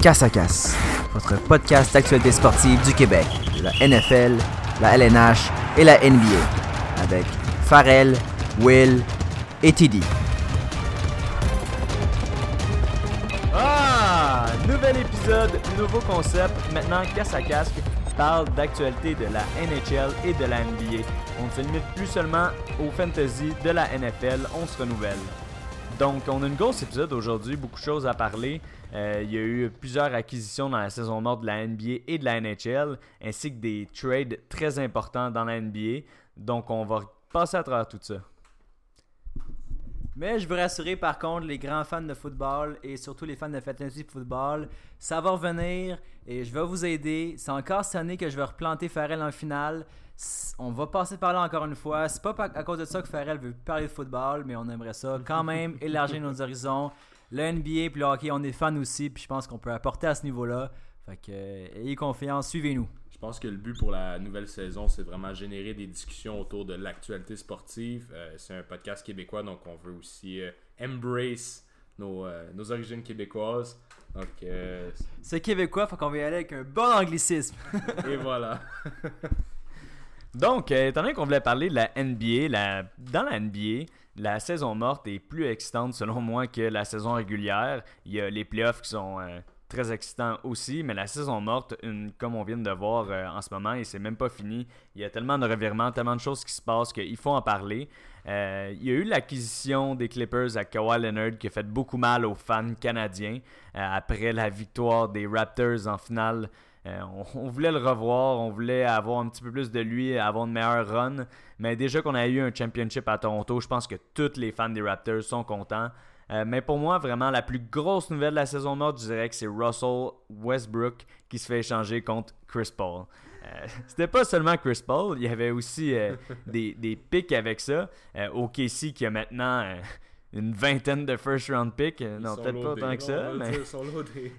Casse à votre podcast d'actualité sportive du Québec, de la NFL, la LNH et la NBA, avec Farrell, Will et TD. Ah! Nouvel épisode, nouveau concept. Maintenant, Casse à parle d'actualité de la NHL et de la NBA. On ne se limite plus seulement au fantasy de la NFL, on se renouvelle. Donc, on a une grosse épisode aujourd'hui, beaucoup de choses à parler. Euh, il y a eu plusieurs acquisitions dans la saison morte de la NBA et de la NHL, ainsi que des trades très importants dans la NBA. Donc, on va passer à travers tout ça. Mais je veux rassurer par contre les grands fans de football et surtout les fans de fantasy football, ça va revenir et je vais vous aider. C'est encore cette année que je vais replanter Farrell en finale. On va passer par là encore une fois. C'est pas à cause de ça que Farrell veut parler de football, mais on aimerait ça quand même élargir nos horizons. Le NBA puis le hockey, on est fans aussi, puis je pense qu'on peut apporter à ce niveau-là. Fait que euh, ayez confiance, suivez-nous. Je pense que le but pour la nouvelle saison, c'est vraiment générer des discussions autour de l'actualité sportive. Euh, c'est un podcast québécois, donc on veut aussi euh, embrace nos, euh, nos origines québécoises. Donc, euh, C'est québécois, faut qu'on va y aller avec un bon anglicisme. et voilà. Donc, euh, étant donné qu'on voulait parler de la NBA, dans la NBA, la saison morte est plus excitante selon moi que la saison régulière. Il y a les playoffs qui sont euh, très excitants aussi, mais la saison morte, comme on vient de voir euh, en ce moment, et c'est même pas fini. Il y a tellement de revirements, tellement de choses qui se passent qu'il faut en parler. Il y a eu l'acquisition des Clippers à Kawhi Leonard qui a fait beaucoup mal aux fans canadiens après la victoire des Raptors en finale euh, on, on voulait le revoir, on voulait avoir un petit peu plus de lui, avoir une meilleure run. Mais déjà qu'on a eu un championship à Toronto, je pense que tous les fans des Raptors sont contents. Euh, mais pour moi, vraiment, la plus grosse nouvelle de la saison morte, je dirais que c'est Russell Westbrook qui se fait échanger contre Chris Paul. Euh, C'était pas seulement Chris Paul, il y avait aussi des, des picks avec ça. OKC qui a maintenant une vingtaine de first round picks. Non, peut-être pas autant que ça. Mais... ils sont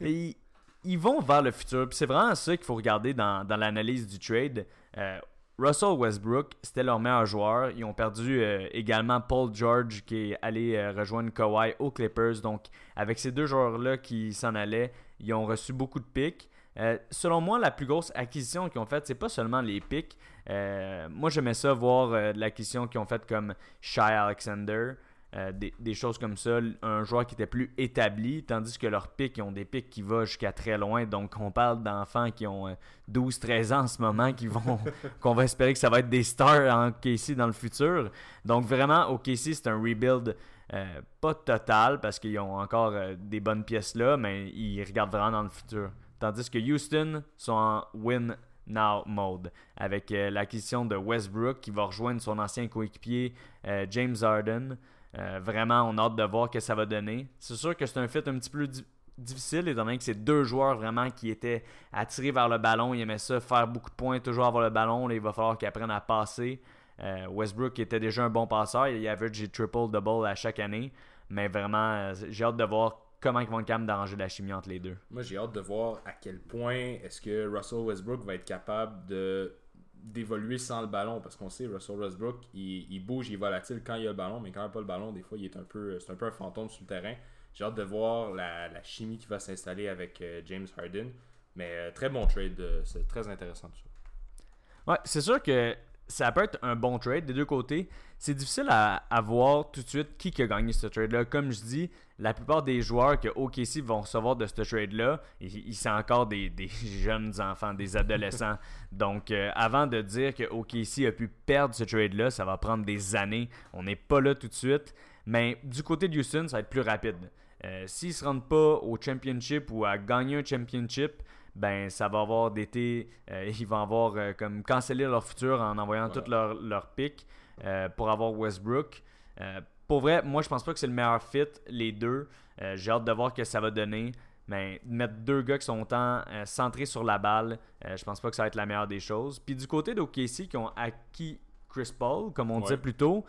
ils, vont vers le futur. Puis c'est vraiment ça qu'il faut regarder dans, l'analyse du trade. Euh, Russell Westbrook, c'était leur meilleur joueur. Ils ont perdu euh, également Paul George qui est allé euh, rejoindre Kawhi aux Clippers. Donc, avec ces deux joueurs-là qui s'en allaient, ils ont reçu beaucoup de picks. Euh, selon moi, la plus grosse acquisition qu'ils ont faite, c'est pas seulement les picks. Euh, moi, j'aimais ça voir l'acquisition qu'ils ont faite comme Shai Alexander. Euh, des, choses comme ça, un joueur qui était plus établi, tandis que leurs pics, ont des pics qui vont jusqu'à très loin. Donc, on parle d'enfants qui ont euh, 12-13 ans en ce moment, qui vont qu'on va espérer que ça va être des stars en KC dans le futur. Donc, vraiment, au KC, c'est un rebuild euh, pas total parce qu'ils ont encore euh, des bonnes pièces là, mais ils regardent vraiment dans le futur. Tandis que Houston sont en win now mode avec euh, l'acquisition de Westbrook qui va rejoindre son ancien coéquipier euh, James Harden. Euh, vraiment, on a hâte de voir que ça va donner. C'est sûr que c'est un fit un petit peu di- difficile, étant donné que c'est deux joueurs vraiment qui étaient attirés vers le ballon. Ils aimaient ça, faire beaucoup de points, toujours avoir le ballon. Il va falloir qu'ils apprennent à passer. Euh, Westbrook était déjà un bon passeur. Il avait du triple-double à chaque année. Mais vraiment, euh, j'ai hâte de voir comment ils vont être capables d'arranger la chimie entre les deux. Moi, j'ai hâte de voir à quel point est-ce que Russell Westbrook va être capable de d'évoluer sans le ballon parce qu'on sait Russell Westbrook il, bouge il est volatile quand il a le ballon mais quand il n'a pas le ballon des fois il est un peu c'est un peu un fantôme sur le terrain. J'ai hâte de voir la, la chimie qui va s'installer avec euh, James Harden mais euh, très bon trade euh, c'est très intéressant tout ça. Ouais, c'est sûr que ça peut être un bon trade des deux côtés. C'est difficile à, à voir tout de suite qui a gagné ce trade-là. Comme je dis, la plupart des joueurs que OKC vont recevoir de ce trade-là, ils, ils sont encore des, des jeunes enfants, des adolescents. Donc, euh, avant de dire que OKC a pu perdre ce trade-là, ça va prendre des années. On n'est pas là tout de suite. Mais du côté de Houston, ça va être plus rapide. Euh, S'ils ne se rendent pas au championship ou à gagner un championship, ben ça va avoir d'été, euh, ils vont avoir euh, comme cancellé leur futur en envoyant Voilà. tous leurs leur picks euh, pour avoir Westbrook. Euh, pour vrai, moi je pense pas que c'est le meilleur fit, les deux. J'ai hâte de voir que ça va donner. Mais mettre deux gars qui sont autant centrés sur la balle, je pense pas que ça va être la meilleure des choses. Puis du côté d'OKC qui ont acquis Chris Paul, comme on Ouais. disait plus tôt,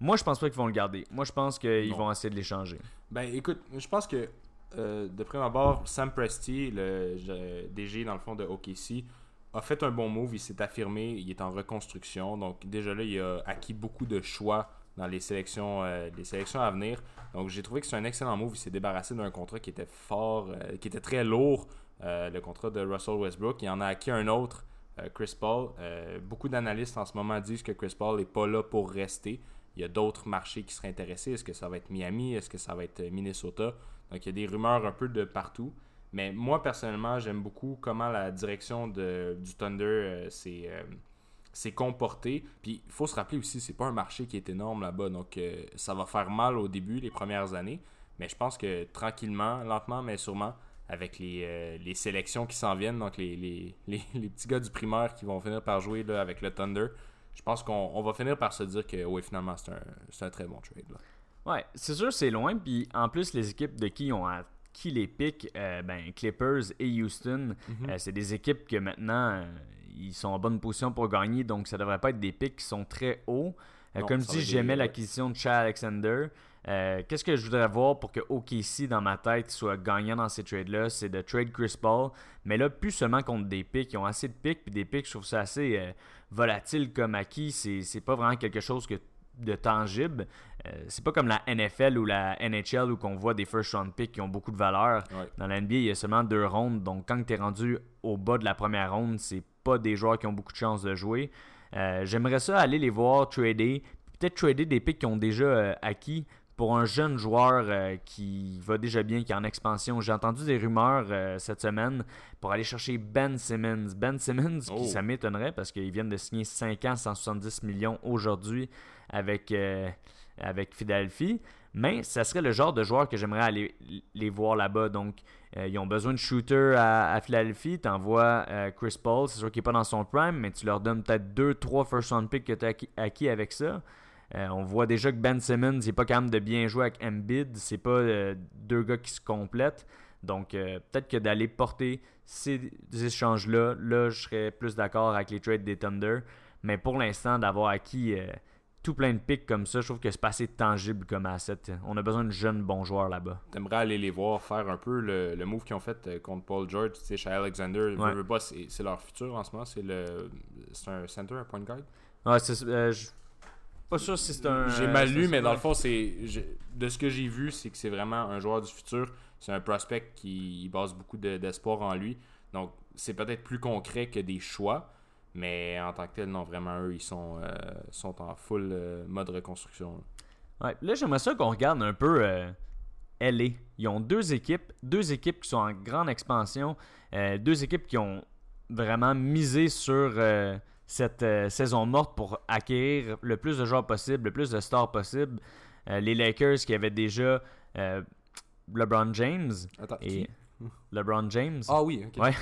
moi je pense pas qu'ils vont le garder. Moi je pense qu'ils vont essayer de l'échanger. Ben écoute, je pense que euh, de prime abord, Sam Presti, le DG dans le fond de OKC, a fait un bon move, il s'est affirmé, il est en reconstruction. Donc déjà là, il a acquis beaucoup de choix dans les sélections, euh, les sélections à venir. Donc j'ai trouvé que c'est un excellent move. Il s'est débarrassé d'un contrat qui était fort, euh, qui était très lourd, le contrat de Russell Westbrook. Il en a acquis un autre, Chris Paul. beaucoup d'analystes en ce moment disent que Chris Paul n'est pas là pour rester. Il y a d'autres marchés qui seraient intéressés. Est-ce que ça va être Miami? Est-ce que ça va être Minnesota? Donc il y a des rumeurs un peu de partout. Mais moi, personnellement, j'aime beaucoup comment la direction de, du Thunder s'est c'est comporté. Puis il faut se rappeler aussi, c'est pas un marché qui est énorme là-bas, donc euh, ça va faire mal au début, les premières années. Mais je pense que tranquillement, lentement, mais sûrement, avec les, euh, les sélections qui s'en viennent, donc les, les, les, petits gars du primaire qui vont finir par jouer là, avec le Thunder, je pense qu'on va finir par se dire que oui, finalement, c'est un, un, très bon trade. Là. Ouais, c'est sûr, c'est loin. Puis en plus, les équipes de qui ont qui les piquent, euh, ben, Clippers et Houston, mhm. c'est des équipes que maintenant, ils sont en bonne position pour gagner, donc ça devrait pas être des pics qui sont très hauts. Euh, comme je dis, j'aimais l'acquisition de Chad Alexander. Euh, qu'est-ce que je voudrais voir pour que OKC dans ma tête soit gagnant dans ces trades-là C'est de trade Chris Paul, mais là, plus seulement contre des pics. Ils ont assez de pics, puis des pics, je trouve ça assez euh, volatile comme acquis. C'est pas vraiment quelque chose que de tangible. Euh, c'est pas comme la NFL ou la NHL où on voit des first round picks qui ont beaucoup de valeur. Dans la NBA, il y a seulement deux rondes. Donc quand tu es rendu au bas de la première ronde, c'est pas des joueurs qui ont beaucoup de chances de jouer. Euh, j'aimerais ça aller les voir trader. Peut-être trader des picks qui ont déjà euh, acquis pour un jeune joueur qui va déjà bien, qui est en expansion. J'ai entendu des rumeurs cette semaine pour aller chercher Ben Simmons. Ben Simmons, qui oh. ça m'étonnerait parce qu'ils viennent de signer 5 ans, 170 millions aujourd'hui avec, euh, avec Philadelphie. Mais ça serait le genre de joueur que j'aimerais aller les voir là-bas. Donc, euh, ils ont besoin de shooter à, Philadelphie. Tu envoies euh, Chris Paul, c'est sûr qu'il n'est pas dans son prime, mais tu leur donnes peut-être 2-3 first round picks que tu as acquis, avec ça. on voit déjà que Ben Simmons n'est pas capable de bien jouer avec Embiid. C'est pas deux gars qui se complètent. Donc, peut-être que d'aller porter ces échanges-là, là, je serais plus d'accord avec les trades des Thunder. Mais pour l'instant, d'avoir acquis tout plein de pics comme ça, je trouve que c'est pas assez tangible comme asset. On a besoin de jeunes bons joueurs là-bas. T'aimerais aller les voir faire un peu le, le move qu'ils ont fait euh, contre Paul George, tu sais, chez Alexander. c'est leur futur en ce moment. C'est le c'est un center, un point guard? Ouais, c'est euh, pas sûr si c'est un. J'ai mal lu, mais dans le fond, c'est de ce que j'ai vu, c'est que c'est vraiment un joueur du futur. C'est un prospect qui base beaucoup d'espoir en lui. Donc, c'est peut-être plus concret que des choix. Mais en tant que tel, non, vraiment, eux, ils sont, euh, sont en full euh, mode reconstruction. Là, ouais, là j'aimerais ça qu'on regarde un peu euh, LA. Ils ont deux équipes, deux équipes qui sont en grande expansion, deux équipes qui ont vraiment misé sur cette saison morte pour acquérir le plus de joueurs possible, le plus de stars possible. les Lakers qui avaient déjà LeBron James. Attends, et LeBron James. Ah oui, ok. Ouais.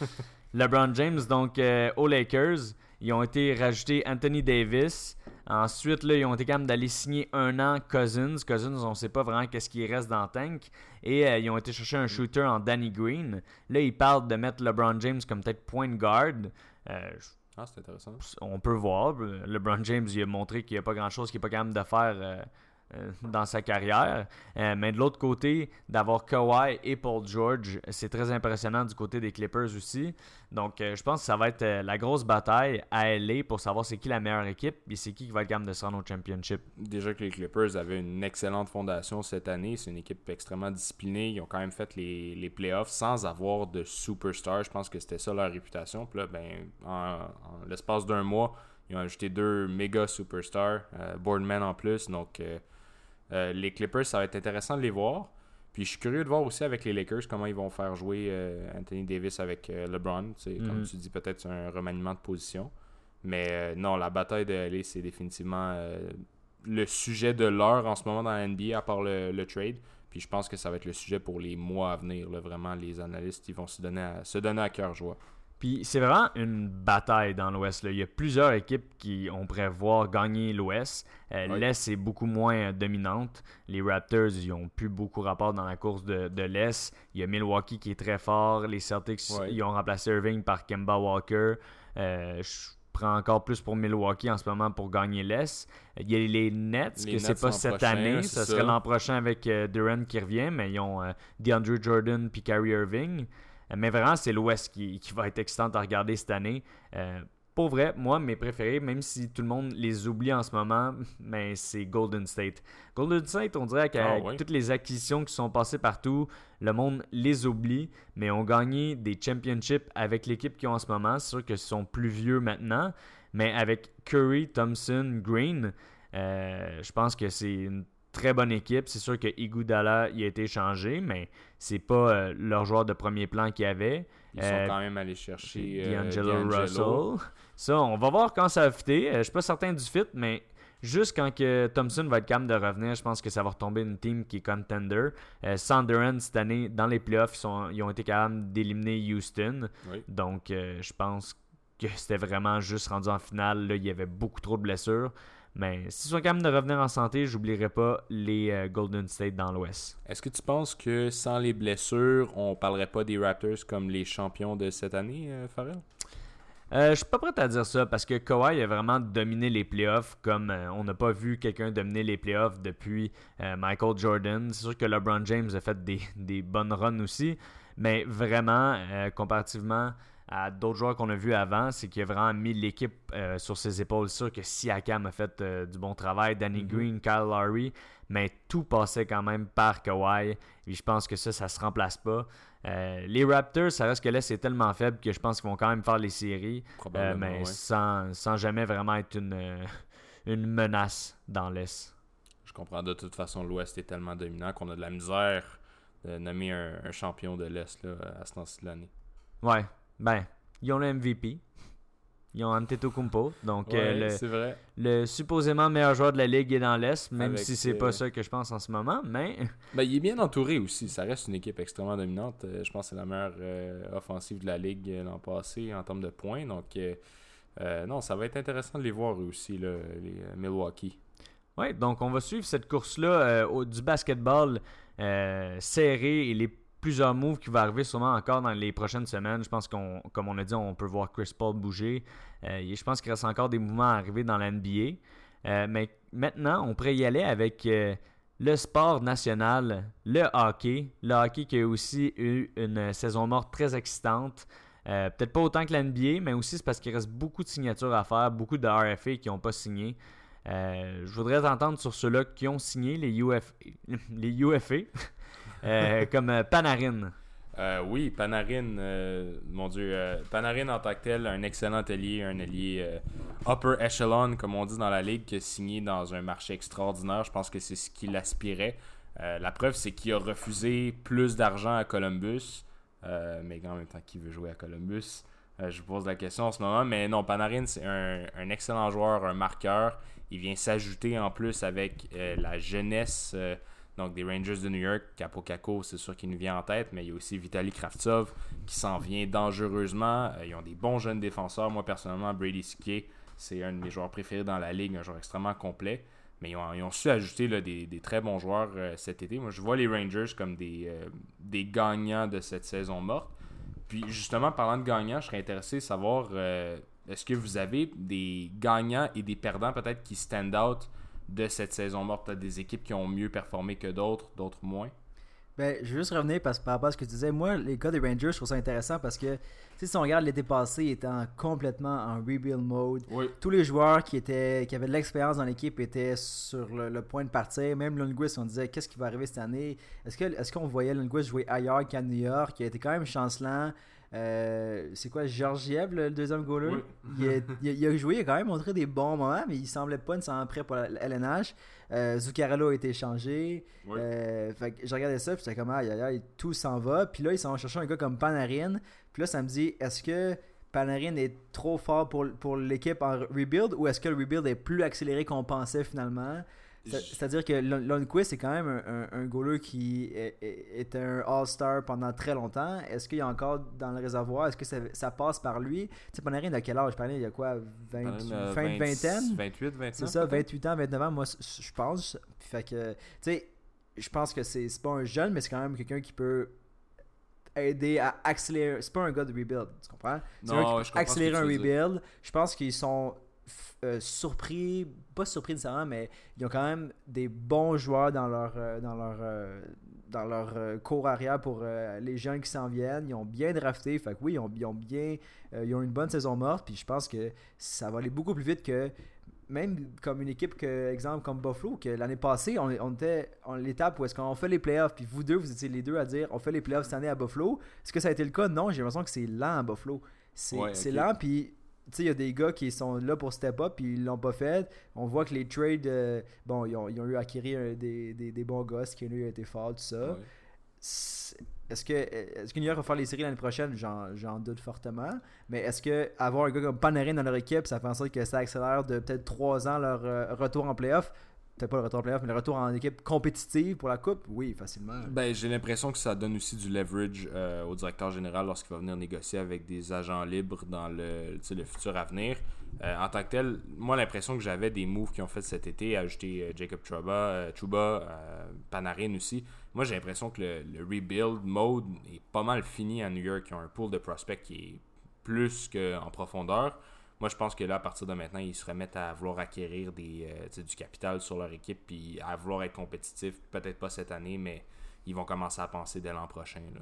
LeBron James, donc euh, aux Lakers, ils ont été rajoutés Anthony Davis. Ensuite, là, ils ont été capables d'aller signer un an Cousins. Cousins, on ne sait pas vraiment qu'est-ce qui reste dans le tank. Et euh, ils ont été chercher un shooter en Danny Green. Là, ils parlent de mettre LeBron James comme peut-être point guard. Euh, ah, c'est intéressant. On peut voir. LeBron James, il a montré qu'il n'y a pas grand-chose qu'il n'est pas capable de faire dans sa carrière. Euh, mais de l'autre côté, d'avoir Kawhi et Paul George, c'est très impressionnant du côté des Clippers aussi. Donc, euh, je pense que ça va être la grosse bataille à LA pour savoir c'est qui la meilleure équipe et c'est qui qui va être capable de se au championship. Déjà que les Clippers avaient une excellente fondation cette année, c'est une équipe extrêmement disciplinée. Ils ont quand même fait les, les playoffs sans avoir de superstar. Je pense que c'était ça leur réputation. Puis là, ben, en, l'espace d'un mois, ils ont ajouté deux méga superstars, Boardman en plus. Donc, euh, les Clippers, ça va être intéressant de les voir. Puis je suis curieux de voir aussi avec les Lakers comment ils vont faire jouer euh, Anthony Davis avec euh, LeBron. Comme mm. tu dis, peut-être un remaniement de position. Mais non, la bataille de LA, c'est définitivement le sujet de l'heure en ce moment dans la NBA, à part le, trade. Puis je pense que ça va être le sujet pour les mois à venir. Vraiment, les analystes ils vont se donner à, se donner à cœur joie. Puis c'est vraiment une bataille dans l'Ouest. Il y a plusieurs équipes qui on pourrait voir gagner l'Ouest. Euh, L'Est est beaucoup moins euh, dominante. Les Raptors, ils ont plus beaucoup rapport dans la course de, l'Est. Il y a Milwaukee qui est très fort. Les Celtics, ils ont remplacé Irving par Kemba Walker. Euh, je prends encore plus pour Milwaukee en ce moment pour gagner l'Est. Il y a les Nets, que c'est pas cette année. Ça, serait l'an prochain avec Durant qui revient, mais ils ont DeAndre Jordan puis Kyrie Irving. Mais vraiment, c'est l'Ouest qui, va être excitant à regarder cette année. Euh, pour vrai, moi, mes préférés, même si tout le monde les oublie en ce moment, mais c'est Golden State. Golden State, on dirait qu'avec Ah toutes les acquisitions qui sont passées partout, le monde les oublie, mais ont gagné des championships avec l'équipe qu'ils ont en ce moment. C'est sûr qu'ils sont plus vieux maintenant, mais avec Curry, Thompson, Green, euh, je pense que c'est une très bonne équipe. C'est sûr que Iguodala il a été changé, mais c'est pas euh, leur joueur de premier plan qu'il y avait. Ils Euh, sont quand même allés chercher euh, D'Angelo. Russell. Ça, on va voir quand ça va fitter. Euh, je suis pas certain du fit, mais juste quand que Thompson va être capable de revenir, je pense que ça va retomber une team qui est contender. Euh, Sunderland, cette année, dans les playoffs, ils, sont- ils ont été capables d'éliminer Houston. Oui. Donc, euh, je pense que c'était vraiment juste rendu en finale. Là, il y avait beaucoup trop de blessures. Mais s'ils sont capables de revenir en santé, j'oublierai pas les euh, Golden State dans l'Ouest. Est-ce que tu penses que sans les blessures, on parlerait pas des Raptors comme les champions de cette année, euh, Farrell? Euh, je suis pas prêt à dire ça parce que Kawhi a vraiment dominé les playoffs comme euh, on n'a pas vu quelqu'un dominer les playoffs depuis euh, Michael Jordan. C'est sûr que LeBron James a fait des, des bonnes runs aussi, mais vraiment, euh, comparativement à d'autres joueurs qu'on a vus avant, c'est qu'il a vraiment mis l'équipe euh, sur ses épaules. C'est sûr que Siakam a fait euh, du bon travail, Danny Green, Kyle Lowry, mais tout passait quand même par Kawhi. Et je pense que ça, ça se remplace pas. Euh, les Raptors, ça reste que là, c'est tellement faible que je pense qu'ils vont quand même faire les séries. Mais ouais. sans, sans jamais vraiment être une, une menace dans l'Est. Je comprends. De toute façon, l'Ouest est tellement dominant qu'on a de la misère de nommer un, un champion de l'Est à ce temps-ci de l'année. Ouais, ben, ils ont le MVP. Ils ont Antetokounmpo. Donc, euh, Ouais, le, c'est vrai. le supposément meilleur joueur de la ligue est dans l'Est, même Avec, si c'est euh, pas ça que je pense en ce moment. Mais Ben, il est bien entouré aussi. Ça reste une équipe extrêmement dominante. Euh, je pense que c'est la meilleure euh, offensive de la ligue euh, l'an passé en termes de points. Donc, euh, euh, non, ça va être intéressant de les voir aussi, là, les euh, Milwaukee. Ouais, donc on va suivre cette course-là euh, au- du basketball euh, serré et les plusieurs moves qui vont arriver sûrement encore dans les prochaines semaines. Je pense qu'on, comme on a dit, on peut voir Chris Paul bouger. Euh, je pense qu'il reste encore des mouvements à arriver dans la NBA. Euh, mais maintenant, on pourrait y aller avec euh, le sport national, le hockey. Le hockey qui a aussi eu une saison morte très excitante. Peut-être pas autant que la NBA, mais aussi c'est parce qu'il reste beaucoup de signatures à faire, beaucoup de RFA qui n'ont pas signé. Je voudrais t'entendre sur ceux-là qui ont signé les, UF... les UFA, euh, comme euh, Panarin. Euh, oui, Panarin, mon Dieu, Panarin en tant que tel, un excellent allié, un allié upper echelon, comme on dit dans la ligue, qui a signé dans un marché extraordinaire. Je pense que c'est ce qu'il aspirait. La preuve, c'est qu'il a refusé plus d'argent à Columbus, mais en même temps, qui veut jouer à Columbus Je vous pose la question en ce moment, mais non, Panarin, c'est un, excellent joueur, un marqueur. Il vient s'ajouter en plus avec la jeunesse. Donc des Rangers de New York, Capo Caco, c'est sûr qu'il nous vient en tête, mais il y a aussi Vitaly Kravtsov qui s'en vient dangereusement. Euh, ils ont des bons jeunes défenseurs. Moi, personnellement, Brady Sique, c'est un de mes joueurs préférés dans la ligue, un joueur extrêmement complet. Mais ils ont, su ajouter là, des, des très bons joueurs euh, cet été. Moi, je vois les Rangers comme des, euh, des gagnants de cette saison morte. Puis, justement, parlant de gagnants, je serais intéressé de savoir est-ce que vous avez des gagnants et des perdants peut-être qui stand out de cette saison morte Peut-être des équipes qui ont mieux performé que d'autres, d'autres moins? Ben, je veux juste revenir parce, par rapport à ce que tu disais. Moi, les cas des Rangers, je trouve ça intéressant parce que, tu si on regarde l'été passé, ils étaient en- complètement en rebuild mode. Oui. Tous les joueurs qui, étaient, qui avaient de l'expérience dans l'équipe étaient sur le, le point de partir. Même Lundqvist, on disait qu'est-ce qui va arriver cette année? Est-ce qu'on voyait Lundqvist jouer ailleurs qu'à New York? Qui a été quand même chancelant Euh, C'est quoi, Georgiev, le, le deuxième goaler? Oui. il, a, il a- il a joué, il a quand même montré des bons moments, mais il semblait pas nécessairement prêt pour la LNH. Euh, Zuccarello a été échangé. Oui. Euh, fait que je regardais ça, puis j'étais comme, aïe, tout s'en va. Puis là, ils s'en vont chercher un gars comme Panarin. Puis là, ça me dit, est-ce que Panarin est trop fort pour, pour l'équipe en rebuild ou est-ce que le rebuild est plus accéléré qu'on pensait finalement? C'est-à-dire que Lund- Lundqvist, c'est quand même un, un, un goaler qui est un All-Star pendant très longtemps. Est-ce qu'il y a encore dans le réservoir? Est-ce que ça, ça passe par lui? Tu sais, Panarin, à quel âge? Panarin, il y a quoi? 20, Panarin, euh, Fin de 20, vingtaine? 28, 29. c'est ça, peut-être? 28 ans, 29 ans, moi, je pense. Fait que, tu sais, je pense que c'est pas un jeune, mais c'est quand même quelqu'un qui peut aider à accélérer. C'est pas un gars de rebuild, tu comprends? C'est Non, un qui accélérer un dire. rebuild. Je pense qu'ils sont euh, surpris, pas surpris nécessairement, mais ils ont quand même des bons joueurs dans leur, euh, dans leur, euh, dans leur cours arrière pour les jeunes qui s'en viennent. Ils ont bien drafté, fait que oui, ils ont, ils ont bien, ils ont une bonne saison morte, puis je pense que ça va aller beaucoup plus vite que même comme une équipe que, exemple, comme Buffalo, que l'année passée, on, on était en l'étape où est-ce qu'on fait les playoffs, puis vous deux, vous étiez les deux à dire on fait les playoffs cette année à Buffalo. Est-ce que ça a été le cas? Non, j'ai l'impression que c'est lent à Buffalo. C'est Ouais, c'est ok. lent, puis il y a des gars qui sont là pour step up, puis ils l'ont pas fait. On voit que les trades, euh, bon, ils ont, ils ont eu acquérir des, des, des bons gars, Skinner a été fort, tout ça. Est-ce que, est-ce que New York va faire les séries l'année prochaine? J'en, j'en doute fortement. Mais est-ce que avoir un gars comme Panarin dans leur équipe, ça fait en sorte que ça accélère de peut-être 3 ans leur euh, retour en playoff? Peut-être pas le retour en playoff, mais le retour en équipe compétitive pour la Coupe Oui, facilement. Ben, j'ai l'impression que ça donne aussi du leverage euh, au directeur général lorsqu'il va venir négocier avec des agents libres dans le, le futur à venir. Euh, en tant que tel, moi, l'impression que j'avais des moves qu'ils ont fait cet été, ajouter euh, Jacob Trouba, euh, Trouba euh, Panarin aussi. Moi, j'ai l'impression que le, le rebuild mode est pas mal fini à New York. Ils ont un pool de prospects qui est plus qu'en profondeur. Moi, je pense que là, à partir de maintenant, ils se remettent à vouloir acquérir des, euh, du capital sur leur équipe puis à vouloir être compétitifs. Peut-être pas cette année, mais ils vont commencer à penser dès l'an prochain. Là.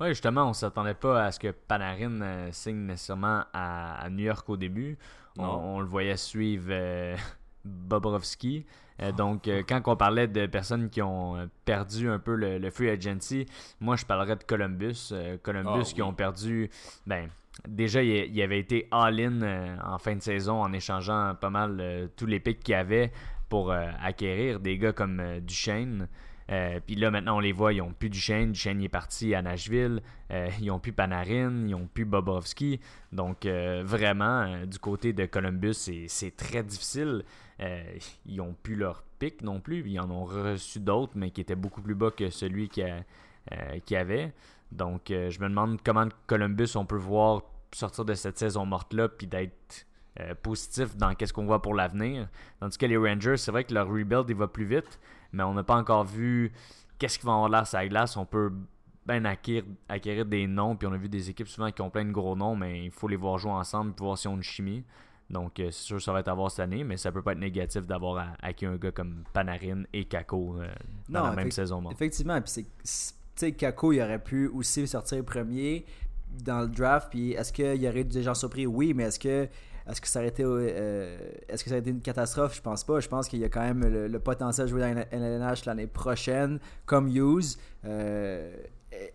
Ouais, justement, on s'attendait pas à ce que Panarin euh, signe nécessairement à, à New York au début. On le voyait suivre euh, Bobrovski. Euh, donc, euh, quand on parlait de personnes qui ont euh, perdu un peu le, le free agency, moi, je parlerais de Columbus. Euh, Columbus Ah, qui oui. ont perdu. Ben, déjà, il, il avait été all-in en fin de saison en échangeant pas mal tous les picks qu'il y avait pour acquérir des gars comme Duchesne. Euh, Puis là, maintenant, on les voit, ils ont plus Duchesne. Duchesne est parti à Nashville. Euh, ils ont plus Panarin. Ils ont plus Bobrovski. Donc, euh, vraiment, du côté de Columbus, c'est très difficile. Euh, ils ont plus leur pic non plus. Ils en ont reçu d'autres, mais qui étaient beaucoup plus bas que celui qu'il a- euh, qu'il y avait. Donc, euh, je me demande comment Columbus, on peut voir sortir de cette saison morte-là, puis d'être euh, positif dans qu'est-ce qu'on voit pour l'avenir. Tandis que les Rangers, c'est vrai que leur rebuild, il va plus vite, mais on n'a pas encore vu qu'est-ce qui va avoir l'air sur la glace. On peut bien acquérir, acquérir des noms, puis on a vu des équipes souvent qui ont plein de gros noms, mais il faut les voir jouer ensemble pour voir si on a une chimie. Donc, euh, c'est sûr que ça va être à voir cette année, mais ça peut pas être négatif d'avoir acquis un gars comme Panarin et Kako euh, dans Non, la même saison. morte. Effectivement, puis c'est. Kako, il aurait pu aussi sortir premier dans le draft. Puis est-ce qu'il y aurait des gens surpris? Oui, mais est-ce que. Est-ce que ça aurait été euh, est-ce que ça a été une catastrophe? Je pense pas. Je pense qu'il y a quand même le, le potentiel de jouer dans la LNH l'année prochaine, comme Hughes. Euh,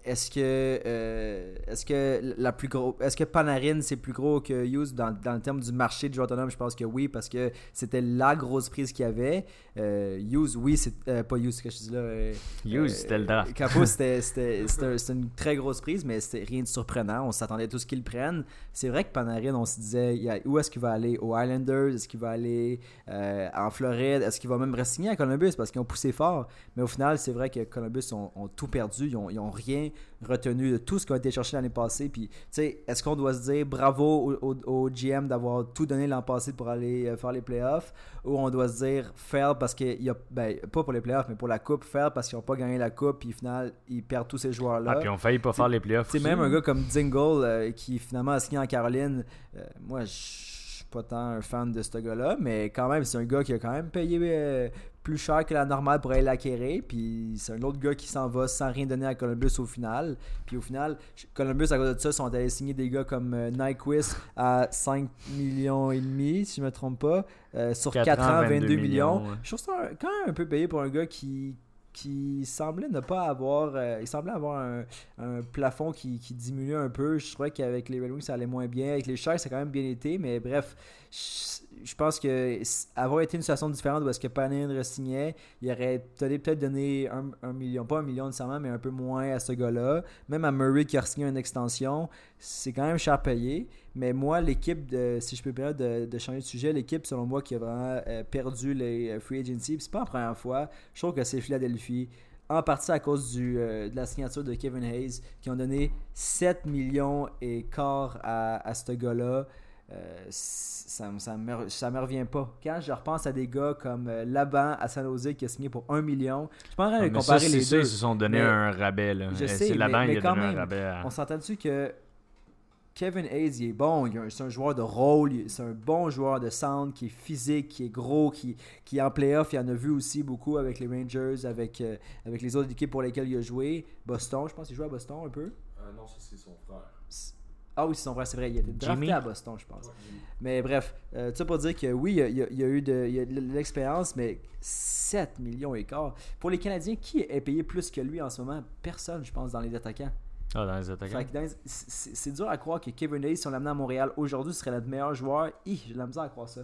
est-ce que euh, est-ce que la plus gros est-ce que Panarin c'est plus gros que Hughes dans, dans le terme du marché du joueur autonome Je pense que oui parce que c'était la grosse prise qu'il y avait. Euh, Hughes, oui, c'est euh, pas Hughes que je dis là. euh, Hughes, euh, c'était le draft. Capo, c'était c'était- c'était un- c'était une très grosse prise, mais c'était rien de surprenant. On s'attendait tous qu'ils le prennent. C'est vrai que Panarin, on se disait, il y a- où est-ce qu'il va aller? Aux Islanders? Est-ce qu'il va aller euh, en Floride? Est-ce qu'il va même re-signer à Columbus? Parce qu'ils ont poussé fort. Mais au final, c'est vrai que Columbus ont, ont tout perdu. Ils ont, ils ont rien retenu de tout ce qui a été cherché l'année passée. Puis, tu sais, est-ce qu'on doit se dire bravo au, au- au GM d'avoir tout donné l'an passé pour aller euh, faire les playoffs? Ou on doit se dire fail parce qu'il y a, ben, pas pour les playoffs, mais pour la coupe, fail parce qu'ils n'ont pas gagné la coupe. Puis, au final, ils perdent tous ces joueurs-là. Ah, puis on failli pas faire les playoffs. C'est même un gars comme Dingle euh, qui finalement a signé en Caroline. euh, moi, je suis pas tant un fan de ce gars-là, mais quand même, c'est un gars qui a quand même payé euh, plus cher que la normale pour aller l'acquérir. Puis c'est un autre gars qui s'en va sans rien donner à Columbus au final. Puis au final, Columbus, à cause de ça, sont allés signer des gars comme euh, Nyquist à 5 millions et demi, si je me trompe pas, euh, sur 4, Quatre ans, ans, 22 millions. millions, ouais. Je trouve ça quand même un peu payé pour un gars qui qui semblait ne pas avoir euh, il semblait avoir un, un plafond qui, qui diminuait un peu je trouvais qu'avec les Red Wings ça allait moins bien avec les Sharks ça a quand même bien été mais bref je, je pense que avoir été une situation différente où est-ce que Panarin re-signait il aurait peut-être donné un, million pas un million nécessairement mais un peu moins à ce gars-là. Même à Murray qui a signé une extension c'est quand même cher payé. Mais moi, l'équipe, si je peux me permettre de, changer de sujet, l'équipe, selon moi, qui a vraiment euh, perdu les euh, free agency, c'est pas la première fois, je trouve que c'est Philadelphie, en partie à cause euh, de la signature de Kevin Hayes, qui ont donné 7 millions et quart à, à ce gars-là. Euh, ça, ça, me, ça me revient pas. Quand je repense à des gars comme euh, Laban à San Jose qui a signé pour 1 million, je suis pas en train Ah, de ça, comparer c'est les ça, deux. Ils se sont donné Mais- un rabais. Là. Je Euh, sais, mais- mais il a quand donné même, un rabais. à- On s'entend dessus que Kevin Hayes, il est bon. il est- C'est un joueur de rôle. C'est un bon joueur de centre qui est physique, qui est gros, qui, qui est en playoff. Il en a vu aussi beaucoup avec les Rangers, avec, euh, avec les autres équipes pour lesquelles il a joué. Boston, je pense qu'il joue à Boston un peu. Euh, non, ça c'est son frère. Ah oui, c'est frère, c'est vrai. Il a été drafté à Boston, je pense. Mais bref, euh, ça pour dire que oui, il y a, il y eu de, il y a de l'expérience, mais 7 millions et quart. Pour les Canadiens, qui est payé plus que lui en ce moment? Personne, je pense, dans les attaquants. Ah, dans les attaquants. Les- c'est c'est dur à croire que Kevin Hayes, si on l'amenait à Montréal aujourd'hui, serait notre meilleur joueur. Hi, j'ai de la misère à croire ça.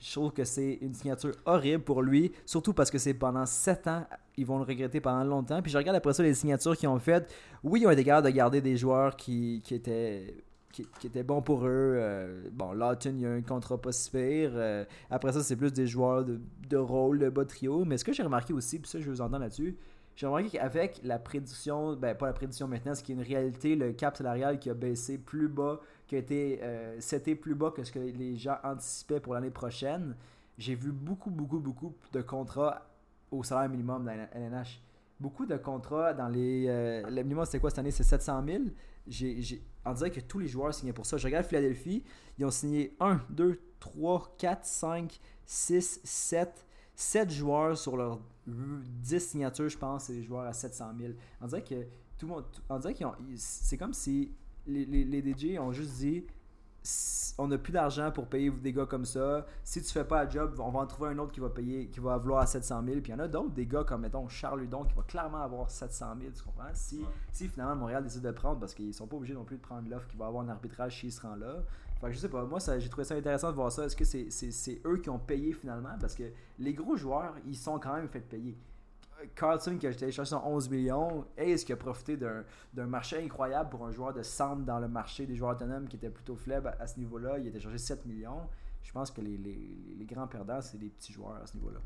Je trouve que c'est une signature horrible pour lui, surtout parce que c'est pendant 7 ans. Ils vont le regretter pendant longtemps. Puis je regarde après ça les signatures qu'ils ont faites. Oui, ils ont été capables de garder des joueurs qui, qui étaient. Qui, étaient bons pour eux. Euh, bon, Lawton, il y a un contrat pas si pire. Euh, après ça, c'est plus des joueurs de, rôle, de bas trio. Mais ce que j'ai remarqué aussi, puis ça, je vous entends là-dessus, j'ai remarqué qu'avec la prédiction, ben pas la prédiction maintenant, ce qui est une réalité, le cap salarial qui a baissé plus bas, qui a été euh, seté plus bas que ce que les gens anticipaient pour l'année prochaine, j'ai vu beaucoup, beaucoup, beaucoup de contrats au salaire minimum dans la LNH. Beaucoup de contrats dans les. euh, le minimum, c'était quoi cette année? C'est 700 000. On dirait que tous les joueurs signaient pour ça. Je regarde Philadelphie, ils ont signé 1, 2, 3, 4, 5, 6, 7. 7 joueurs sur leurs 10 signatures, je pense, c'est des joueurs à 700 000. On dirait que tout le monde. On dirait qu'ils C'est comme si les, les, les DJ ont juste dit on n'a plus d'argent pour payer des gars comme ça. Si tu fais pas la job, on va en trouver un autre qui va payer, qui va vouloir à 700 000. Puis il y en a d'autres, des gars comme mettons Charles Ludon qui va clairement avoir 700 000. Tu comprends? Si, Ouais. si finalement Montréal décide de prendre, parce qu'ils sont pas obligés non plus de prendre l'offre qu'il va avoir un arbitrage s'il se rend là. Que je sais pas, moi j'ai trouvé ça intéressant de voir ça. Est-ce que c'est eux qui ont payé finalement? Parce que les gros joueurs, ils sont quand même fait payer. Carlson qui a été chercher son 11 millions, Hayes qui a profité d'un marché incroyable pour un joueur de centre dans le marché des joueurs autonomes qui était plutôt faible à, ce niveau-là? Il a été cherché 7 millions. Je pense que les, grands perdants, c'est les petits joueurs à ce niveau-là.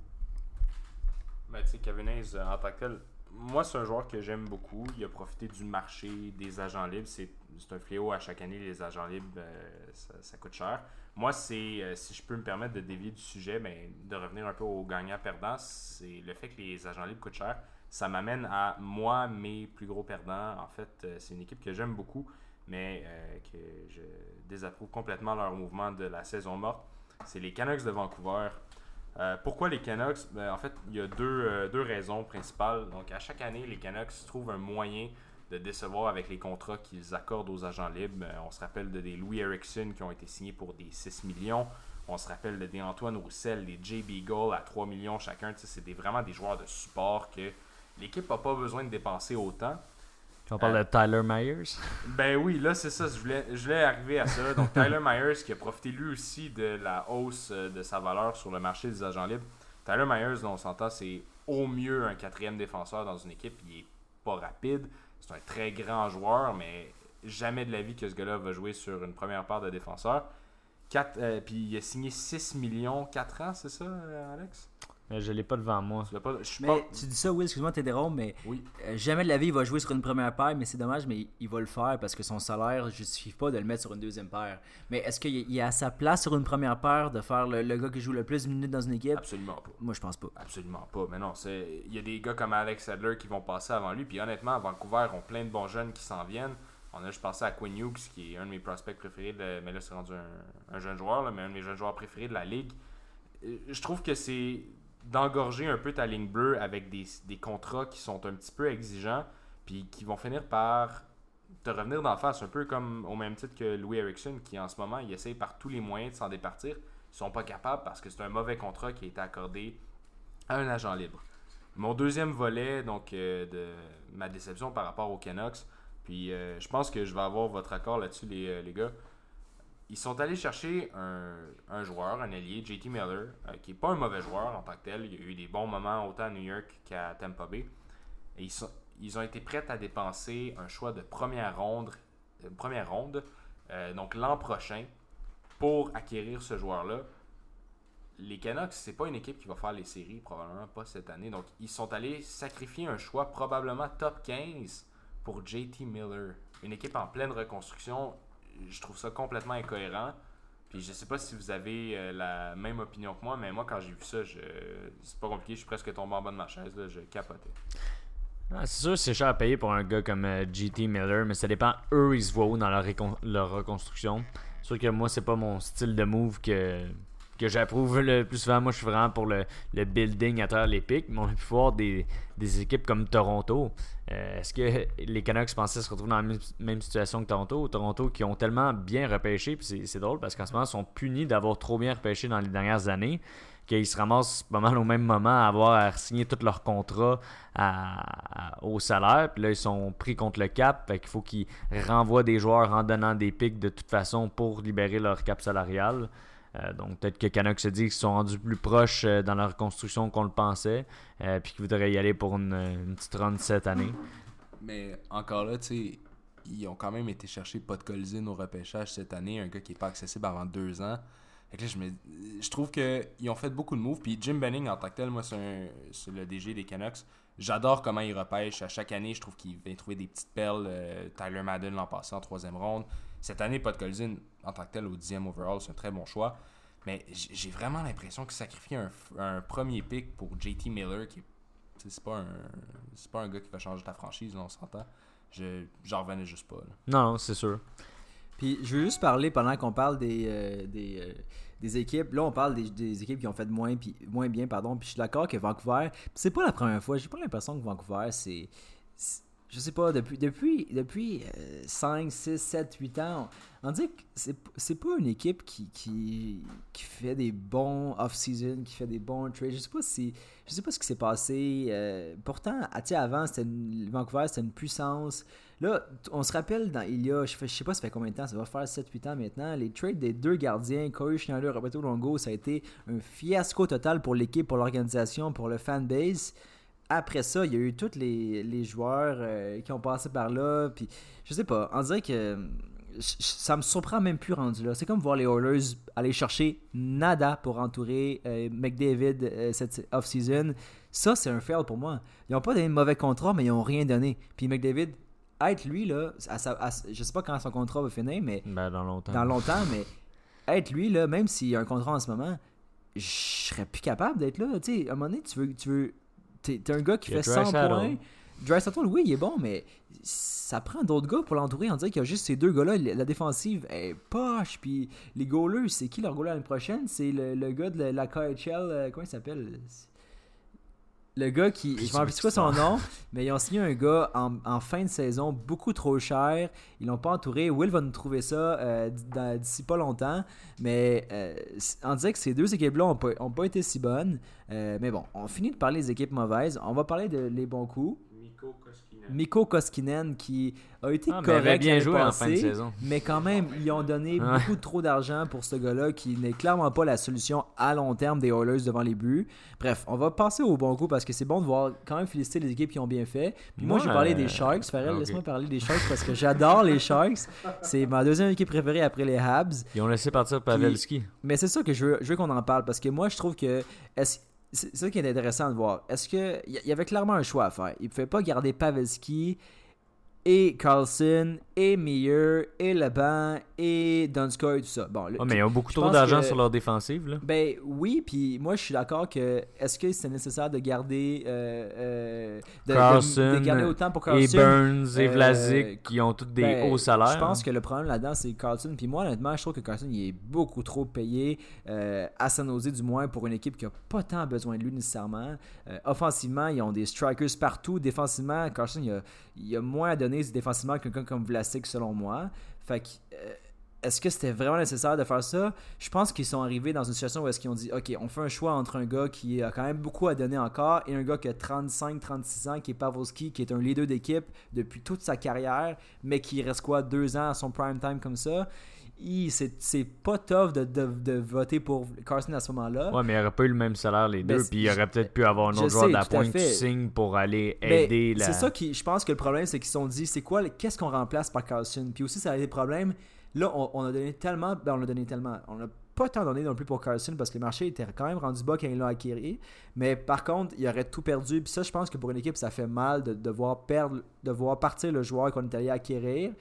Ben, tu sais, euh, en tant que tel, moi, c'est un joueur que j'aime beaucoup. Il a profité du marché des agents libres. C'est un fléau à chaque année, les agents libres, euh, ça, coûte cher. Moi, c'est, euh, si je peux me permettre de dévier du sujet, ben, de revenir un peu au gagnant-perdant, c'est le fait que les agents libres coûtent cher. Ça m'amène à moi, mes plus gros perdants. En fait, euh, c'est une équipe que j'aime beaucoup, mais que je désapprouve complètement leur mouvement de la saison morte. C'est les Canucks de Vancouver. Euh, pourquoi les Canucks? Ben, En fait, il y a deux, euh, deux raisons principales. Donc, à chaque année, les Canucks trouvent un moyen de décevoir avec les contrats qu'ils accordent aux agents libres. Euh, on se rappelle de des Louis Erickson qui ont été signés pour des 6 millions. On se rappelle de des Antoine Roussel, des JB Gold à 3 millions chacun. C'est vraiment des joueurs de support que l'équipe n'a pas besoin de dépenser autant. On parle Euh, de Tyler Myers? Ben oui, là c'est ça, je voulais, je voulais arriver à ça. Donc Tyler Myers qui a profité lui aussi de la hausse euh, de sa valeur sur le marché des agents libres. Tyler Myers, dont on s'entend, c'est au mieux un quatrième défenseur dans une équipe. Il est pas rapide, c'est un très grand joueur, mais jamais de la vie que ce gars-là va jouer sur une première paire de défenseurs. Quatre- euh, puis il a signé 6 millions, 4 ans, c'est ça, euh, Alex? Je l'ai pas devant moi. Tu pas, je Mais pas- tu dis ça, Will, excuse-moi, t'es drôle, mais Oui. euh, jamais de la vie il va jouer sur une première paire, mais c'est dommage, mais il, il va le faire parce que son salaire ne justifie pas de le mettre sur une deuxième paire. Mais est-ce qu'il il est à sa place sur une première paire de faire le, le gars qui joue le plus de minutes dans une équipe? Absolument pas. Moi, je pense pas. Absolument pas. Mais non, c'est il y a des gars comme Alex Sadler qui vont passer avant lui. Puis honnêtement, Vancouver ont plein de bons jeunes qui s'en viennent. On a juste pensé à Quinn Hughes, qui est un de mes prospects préférés. de- mais là, c'est rendu un, un jeune joueur, là, mais un de mes jeunes joueurs préférés de la ligue. Euh, Je trouve que c'est d'engorger un peu ta ligne bleue avec des, des contrats qui sont un petit peu exigeants, puis qui vont finir par te revenir d'en face, un peu comme au même titre que Louis Erickson, qui en ce moment, il essaye par tous les moyens de s'en départir. Ils sont pas capables parce que c'est un mauvais contrat qui a été accordé à un agent libre. Mon deuxième volet donc euh, de ma déception par rapport aux Canucks, puis euh, je pense que je vais avoir votre accord là-dessus les, euh, les gars. Ils sont allés chercher un, joueur, un allié, JT Miller, euh, qui n'est pas un mauvais joueur en tant que tel. Il y a eu des bons moments autant à New York qu'à Tampa Bay. Ils ont été prêts à dépenser un choix de première ronde, euh, première ronde euh, donc l'an prochain, pour acquérir ce joueur-là. Les Canucks, c'est pas une équipe qui va faire les séries, probablement pas cette année. Donc, ils sont allés sacrifier un choix probablement top 15 pour JT Miller. Une équipe en pleine reconstruction, je trouve ça complètement incohérent. Puis je sais pas si vous avez euh, la même opinion que moi, mais moi quand j'ai vu ça, je... c'est pas compliqué, je suis presque tombé en bas de ma chaise, là, je capotais. Ah, c'est sûr, c'est cher à payer pour un gars comme euh, GT Miller, mais ça dépend, eux, ils se voient où dans leur, leur reconstruction. C'est sûr que moi, c'est pas mon style de move que, que j'approuve le plus souvent. Moi, je suis vraiment pour le, le building à travers les pics, mais on a pu voir des, des équipes comme Toronto. Euh, Est-ce que les Canucks pensaient se retrouver dans la même, situation que Toronto? Toronto qui ont tellement bien repêché, puis c'est- drôle parce qu'en ce moment, ils sont punis d'avoir trop bien repêché dans les dernières années qu'ils se ramassent pas mal au même moment à avoir à signer tous leurs contrats au salaire. Puis là, ils sont pris contre le cap. Fait qu'il faut qu'ils renvoient des joueurs en donnant des pics de toute façon pour libérer leur cap salarial. Euh, donc peut-être que Canucks se dit qu'ils sont rendus plus proches euh, dans leur construction qu'on le pensait. euh, puis qu'ils voudraient y aller pour une, petite run cette année. Mais encore là, tu sais, ils ont quand même été chercher Podkolzin au repêchage cette année, un gars qui n'est pas accessible avant deux ans. Fait que là, je, trouve qu'ils ont fait beaucoup de moves. Puis Jim Benning, en tant que tel, moi, c'est le DG des Canucks. J'adore comment il repêche. À chaque année, je trouve qu'il vient trouver des petites perles. Euh, Tyler Madden l'an passé en troisième ronde. Cette année, Podkolzin, en tant que tel, au dixième overall, c'est un très bon choix. Mais j'ai vraiment l'impression qu'il sacrifie un, premier pick pour JT Miller, qui est- tu sais, c'est pas un c'est pas un gars qui va changer ta franchise, là, on s'entend. Je j'en revenais juste pas. là. Non, c'est sûr. Puis je veux juste parler pendant qu'on parle des, euh, des, euh, des équipes. Là, on parle des, des équipes qui ont fait moins, puis, moins bien. pardon. Puis je suis d'accord que Vancouver, puis c'est pas la première fois. J'ai pas l'impression que Vancouver, c'est. Je sais pas, depuis, depuis, depuis euh, 5, 6, 7, 8 ans, on, dit que c'est pas une équipe qui, qui, qui fait des bons off-season, qui fait des bons trades. Je sais pas si. Je sais pas ce qui s'est passé. euh, pourtant, ah, avant, c'était Vancouver, c'était une puissance. Là, on se rappelle, dans, il y a, je, fais- je sais pas ça fait combien de temps, ça va faire 7-8 ans maintenant, les trades des deux gardiens, Corey Schneider et Roberto Longo, ça a été un fiasco total pour l'équipe, pour l'organisation, pour le fanbase. Après ça, il y a eu tous les, les joueurs euh, qui ont passé par là, puis je sais pas, on dirait que ça me surprend même plus rendu là. C'est comme voir les Oilers aller chercher nada pour entourer euh, McDavid euh, cette off-season. Ça, c'est un fail pour moi. Ils n'ont pas donné de mauvais contrat, mais ils n'ont rien donné. Puis McDavid, être lui, là, à sa- à- je sais pas quand son contrat va finir, mais Ben, dans longtemps. dans longtemps, mais être lui, là, même s'il y a un contrat en ce moment, je serais plus capable d'être là. Tu sais, à un moment donné, tu veux. Tu veux t'es, t'es un gars qui fait 100 Draisaitl. points. Drysdale, oui, il est bon, mais ça prend d'autres gars pour l'entourer. On dirait qu'il y a juste ces deux gars-là. La défensive est poche. Puis les goalers, c'est qui leur goaler l'année prochaine? C'est le, le gars de la, la KHL. euh, comment il s'appelle? Le gars qui. Je me rappelle quoi son nom, mais ils ont signé un gars en, en fin de saison beaucoup trop cher. Ils l'ont pas entouré. Will va nous trouver ça euh, d'ici pas longtemps. Mais euh, on dirait que ces deux équipes-là n'ont pas, ont pas été si bonnes. Euh, mais bon, on finit de parler des équipes mauvaises. On va parler de les bons coups. Mikko Koskinen qui a été Ah, mais correct bien joué en fin de saison. mais quand même, ils ont donné Ouais. beaucoup trop d'argent pour ce gars-là qui n'est clairement pas la solution à long terme des Oilers devant les buts. Bref, on va passer au bon coup parce que c'est bon de voir quand même féliciter les équipes qui ont bien fait. Puis moi, Moi, je vais parler euh, des Sharks. Farrell, ok. laisse-moi parler des Sharks parce que j'adore les Sharks. C'est ma deuxième équipe préférée après les Habs. Ils ont laissé partir Pavelski. Mais c'est ça que je veux, je veux qu'on en parle parce que moi, je trouve que. est-ce- C'est ça qui est intéressant de voir. Est-ce que. Il y avait clairement un choix à faire. Il ne pouvait pas garder Pavelski et Carlson et Meyer et Leban et Donskoy et tout ça. Bon, Ah, mais ils ont beaucoup trop d'argent que- sur leur défensive. Là. ben oui, puis moi je suis d'accord que est-ce que c'est nécessaire de garder euh, euh, de, Carlson de garder autant pour Et Carlson? Burns et euh, Vlasic qui ont tous des ben, hauts salaires. Je pense que le problème là-dedans, c'est Carlson. Puis moi, honnêtement, je trouve que Carlson, il est beaucoup trop payé, à San Jose du moins, pour une équipe qui n'a pas tant besoin de lui nécessairement. Offensivement, ils ont des strikers partout. Défensivement, Carlson, il a, il a moins à donner défensivement que quelqu'un comme Vlasic, selon moi. Fait que. euh, est-ce que c'était vraiment nécessaire de faire ça? Je pense qu'ils sont arrivés dans une situation où est-ce qu'ils ont dit OK, on fait un choix entre un gars qui a quand même beaucoup à donner encore et un gars qui a 35-36 ans, qui est Pavelski, qui est un leader d'équipe depuis toute sa carrière, mais qui reste quoi, deux ans à son prime time comme ça? C'est pas tough de, de- de voter pour Carson à ce moment-là. Ouais, mais il n'aurait pas eu le même salaire les Ben, deux. Puis il aurait peut-être pu avoir un autre joueur d'appoint fait. signes pour aller aider la. C'est ça qui, je pense que le problème, c'est qu'ils se sont dit, c'est quoi, qu'est-ce qu'on remplace par Carlson Puis aussi, ça a été le problème. Là, on, on a donné tellement, ben, on a donné tellement, on n'a pas tant donné non plus pour Carlson parce que le marché était quand même rendu bas quand ils l'ont acquis. Mais par contre, il aurait tout perdu. Puis ça, je pense que pour une équipe, ça fait mal de devoir perdre, de voir partir le joueur qu'on est allé acquérir.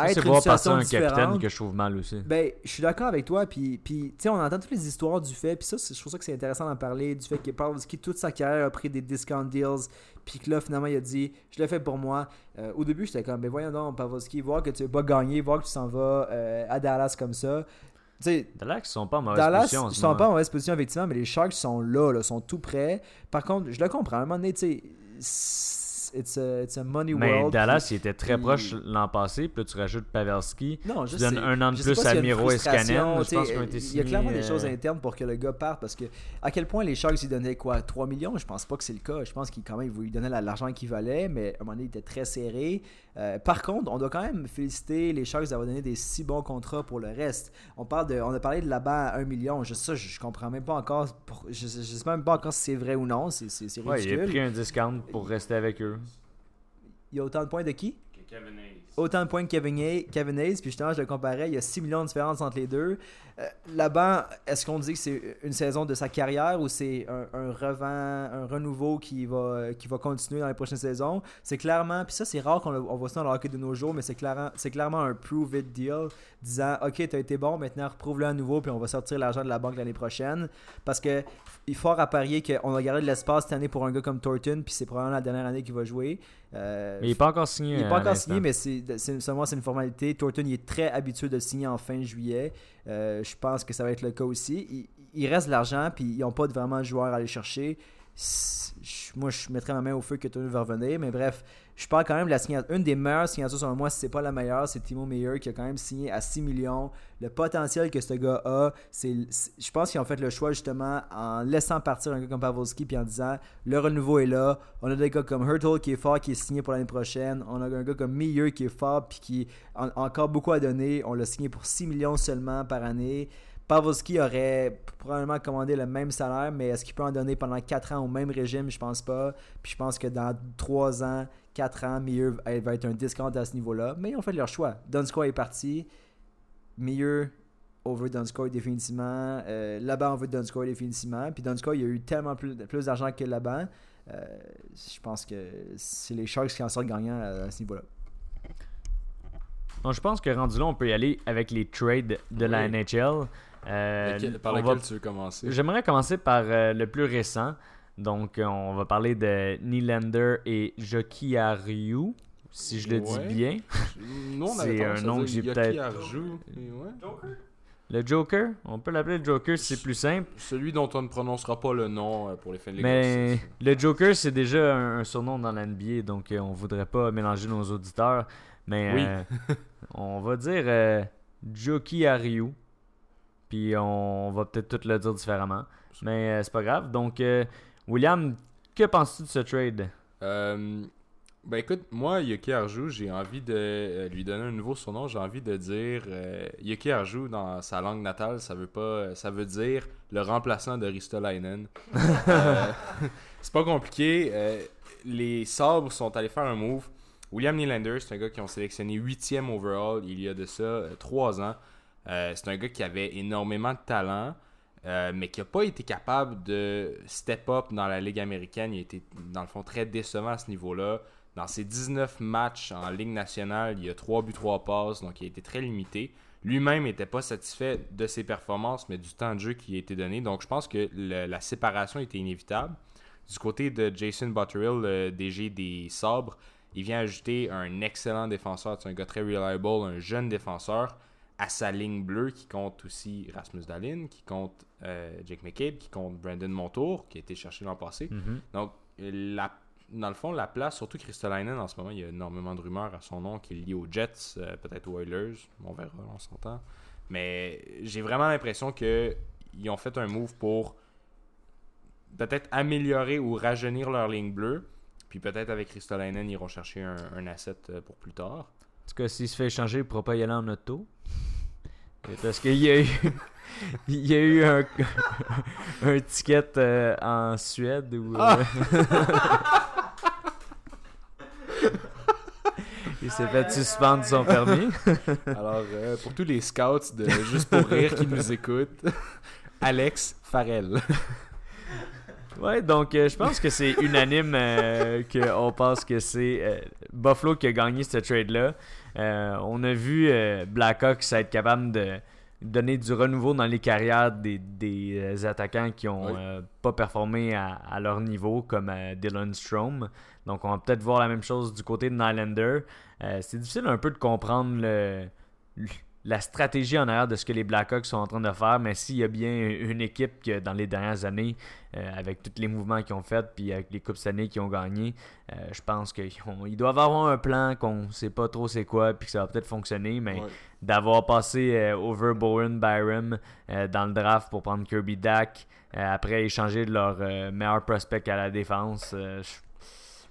C'est être une voir passer situation un capitaine que je trouve mal aussi. Ben, je suis d'accord avec toi. Puis, puis tu sais, on entend toutes les histoires du fait. Puis ça, c'est- je trouve ça que c'est intéressant d'en parler. Du fait que Pavlovski, toute sa carrière, a pris des discount deals. Puis que là, finalement, il a dit Je l'ai fait pour moi. Euh, au début, j'étais comme Ben, voyons donc, Pavlovski, voir que tu veux pas gagner, voir que tu s'en vas euh, à Dallas comme ça. Tu sais, Dallas, ils sont pas en mauvaise Dallas, position. ils sont pas en mauvaise position, effectivement, mais les Sharks sont là, là, sont tout prêts. Par contre, je le comprends. À un moment donné, tu sais, c'est- it's a, it's a money Mais world. Dallas, puis- il était très proche l'an passé. Puis là, tu rajoutes Pavelski. Non, je Tu donnes sais. un an de plus à Miro frustration, Je pense été Il y a clairement des choses euh, internes pour que le gars parte parce que à quel point les Sharks ils donnaient quoi 3 millions? Je pense pas que c'est le cas. Je pense qu'ils quand même ils lui donnaient la- l'argent qu'il valait, mais à un moment donné il était très serré. Euh, par contre, on doit quand même féliciter les Sharks d'avoir donné des si bons contrats pour le reste. On parle de, on a parlé de là-bas à 1 million. Je, ça, je, je comprends même pas encore. pour- je, je sais même pas encore si c'est vrai ou non. C'est Ouais, il a pris un discount pour rester avec eux. Il y a autant de points de qui? Kevin Hayes. autant de points que Kevin Hayes, Kevin Hayes, puis justement, je le comparais, il y a 6 millions de différence entre les deux. Euh, Là-bas, est-ce qu'on dit que c'est une saison de sa carrière ou c'est un, un revent, un renouveau qui va, qui va continuer dans les prochaines saisons? C'est clairement, puis ça, c'est rare qu'on on voit ça dans le hockey de nos jours, mais c'est clairement, clairement un prove it deal disant Ok, t'as été bon, maintenant reprouve-le à nouveau, puis on va sortir l'argent de la banque l'année prochaine. Parce que il faut à parier qu'on a gardé de l'espace cette année pour un gars comme Thornton, puis c'est probablement la dernière année qu'il va jouer. Euh, Mais il n'est pas encore signé. il n'est pas encore l'instant. signé, mais c'est, seulement c'est une formalité. Thornton il est très habitué de le signer en fin juillet. Euh, je pense que ça va être le cas aussi. Il, il reste de l'argent, puis ils n'ont pas vraiment de joueurs à aller chercher. Moi, je mettrais ma main au feu que Thornton va revenir, mais bref, je parle quand même de la signature. Une des meilleures signatures, selon moi, si c'est pas la meilleure, c'est Timo Meyer qui a quand même signé à 6 millions. Le potentiel que ce gars a, c'est, je pense qu'ils ont fait le choix justement en laissant partir un gars comme Pavelski puis en disant le renouveau est là. On a des gars comme Hurtle qui est fort, qui est signé pour l'année prochaine. On a un gars comme Meyer qui est fort puis qui a encore beaucoup à donner. On l'a signé pour 6 millions seulement par année. Pavelski aurait probablement commandé le même salaire, mais est-ce qu'il peut en donner pendant 4 ans au même régime? Je pense pas. Puis je pense que dans 3 ans, 4 ans, Meyer va être un discount à ce niveau-là. Mais ils ont fait leur choix. Donskoy est parti. Meyer over Donskoy définitivement. Euh, Laban over Donskoy définitivement. Puis Donskoy, il a eu tellement plus, plus d'argent que Laban. Euh, je pense que c'est les Sharks qui en sortent gagnants à, à ce niveau-là. Bon, je pense que rendu là, on peut y aller avec les trades de la. NHL. Euh, par on lequel va- tu veux commencer? J'aimerais commencer par euh, le plus récent. Donc, euh, on va parler de Nylander et Joki Ariu, si je le dis Ouais. bien. On C'est un nom que j'ai peut-être- ouais. Le Joker, on peut l'appeler le Joker si c'est plus simple. Celui dont on ne prononcera pas le nom euh, pour les fins de Mais le Joker, c'est déjà un, un surnom dans la NBA, donc euh, on voudrait pas mélanger nos auditeurs. Mais Oui. euh, on va dire euh, Joki Ariu. Puis on va peut-être tout le dire différemment. Mais euh, c'est pas grave. Donc, euh, William, que penses-tu de ce trade? Euh, ben écoute, moi, Yoki Arju, j'ai envie de euh, lui donner un nouveau surnom. J'ai envie de dire euh, Yoki Arju dans sa langue natale, ça veut pas, ça veut dire le remplaçant de Ristolainen. Euh, c'est pas compliqué. euh, les Sabres sont allés faire un move. William Nylander, c'est un gars qui ont sélectionné 8e overall il y a de ça 3 ans. Euh, c'est un gars qui avait énormément de talent. Euh, mais qui n'a pas été capable de step up dans la Ligue américaine. Il a été, dans le fond, très décevant à ce niveau-là. Dans ses 19 matchs en Ligue nationale, il a 3 buts, 3 passes, donc il a été très limité. Lui-même n'était pas satisfait de ses performances, mais du temps de jeu qui a été donné. Donc je pense que la séparation était inévitable. Du côté de Jason Butterill, le DG des Sabres, il vient ajouter un excellent défenseur. C'est un gars très reliable, un jeune défenseur à sa ligne bleue qui compte aussi Rasmus Dahlin, qui compte euh, Jake McCabe, qui compte Brandon Montour, qui a été cherché l'an passé. Donc, euh, la, dans le fond, la place, surtout Kristolainen, en ce moment, il y a énormément de rumeurs à son nom qui est lié aux Jets, euh, peut-être aux Oilers, on verra, on s'entend. Mais j'ai vraiment l'impression que ils ont fait un move pour peut-être améliorer ou rajeunir leur ligne bleue. Puis peut-être avec Kristolainen, ils iront chercher un, un asset euh, pour plus tard. En tout cas, s'il se fait échanger, il ne pourra pas y aller en auto. Parce qu'il y a eu, il y a eu un, un ticket euh, en Suède où. euh, il s'est fait suspendre son permis. Alors, euh, pour tous les scouts de Juste pour rire qui nous écoutent, Alex Farrell. Ouais, donc euh, je pense que c'est unanime euh, qu'on pense que c'est Buffalo qui a gagné ce trade-là. Euh, on a vu euh, Blackhawks être capable de donner du renouveau dans les carrières des, des, euh, attaquants qui ont Oui. euh, pas performé à, à leur niveau, comme Dylan Strom. Donc on va peut-être voir la même chose du côté de Nylander. C'est difficile un peu de comprendre le, la stratégie en arrière de ce que les Blackhawks sont en train de faire, mais s'il y a bien une équipe que dans les dernières années, euh, avec tous les mouvements qu'ils ont fait, puis avec les Coupes années qu'ils ont gagné, euh, je pense qu'ils doivent avoir un plan qu'on sait pas trop c'est quoi, puis que ça va peut-être fonctionner, mais Ouais. d'avoir passé euh, over Bowen Byram euh, dans le draft pour prendre Kirby Dak, euh, après échanger de leur meilleur prospect à la défense, je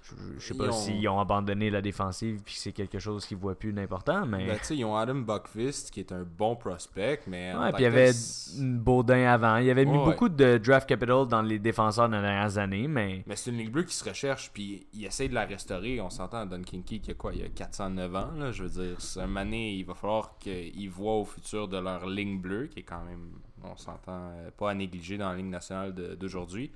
je- je sais pas Ils ont- s'ils ont abandonné la défensive puis que c'est quelque chose qu'ils voient plus d'important, mais Ben, tu sais, ils ont Adam Buckfist qui est un bon prospect, mais. Ouais, puis il y avait Baudin avant. Il y avait mis Ouais, beaucoup de draft capital dans les défenseurs dans les dernières années, mais Mais c'est une Ligue bleue qui se recherche, puis il essaie de la restaurer. On s'entend à Don Kinky qui a quoi? Il a 409 ans, là, je veux dire. C'est un mané, il va falloir qu'ils voient au futur de leur ligne bleue, qui est quand même, on s'entend, euh, pas à négliger dans la ligne nationale de- d'aujourd'hui.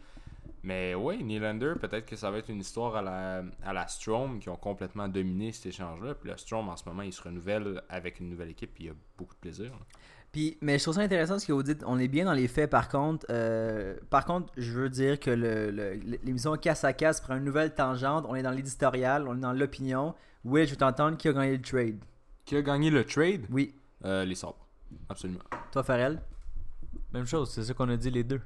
Mais ouais, Nylander, peut-être que ça va être une histoire à la, à la Strom qui ont complètement dominé cet échange-là. Puis le Strom, en ce moment, il se renouvelle avec une nouvelle équipe, puis il a beaucoup de plaisir. là. Puis, mais je trouve ça intéressant ce que vous dites. On est bien dans les faits, par contre. Euh, par contre, je veux dire que le- le- l'émission Casse à Casse prend une nouvelle tangente. On est dans l'éditorial, on est dans l'opinion. Oui, je veux t'entendre qui a gagné le trade. Qui a gagné le trade? Oui, Euh, Les sabres. Absolument. toi, Farrell? Même chose, c'est ça qu'on a dit les deux.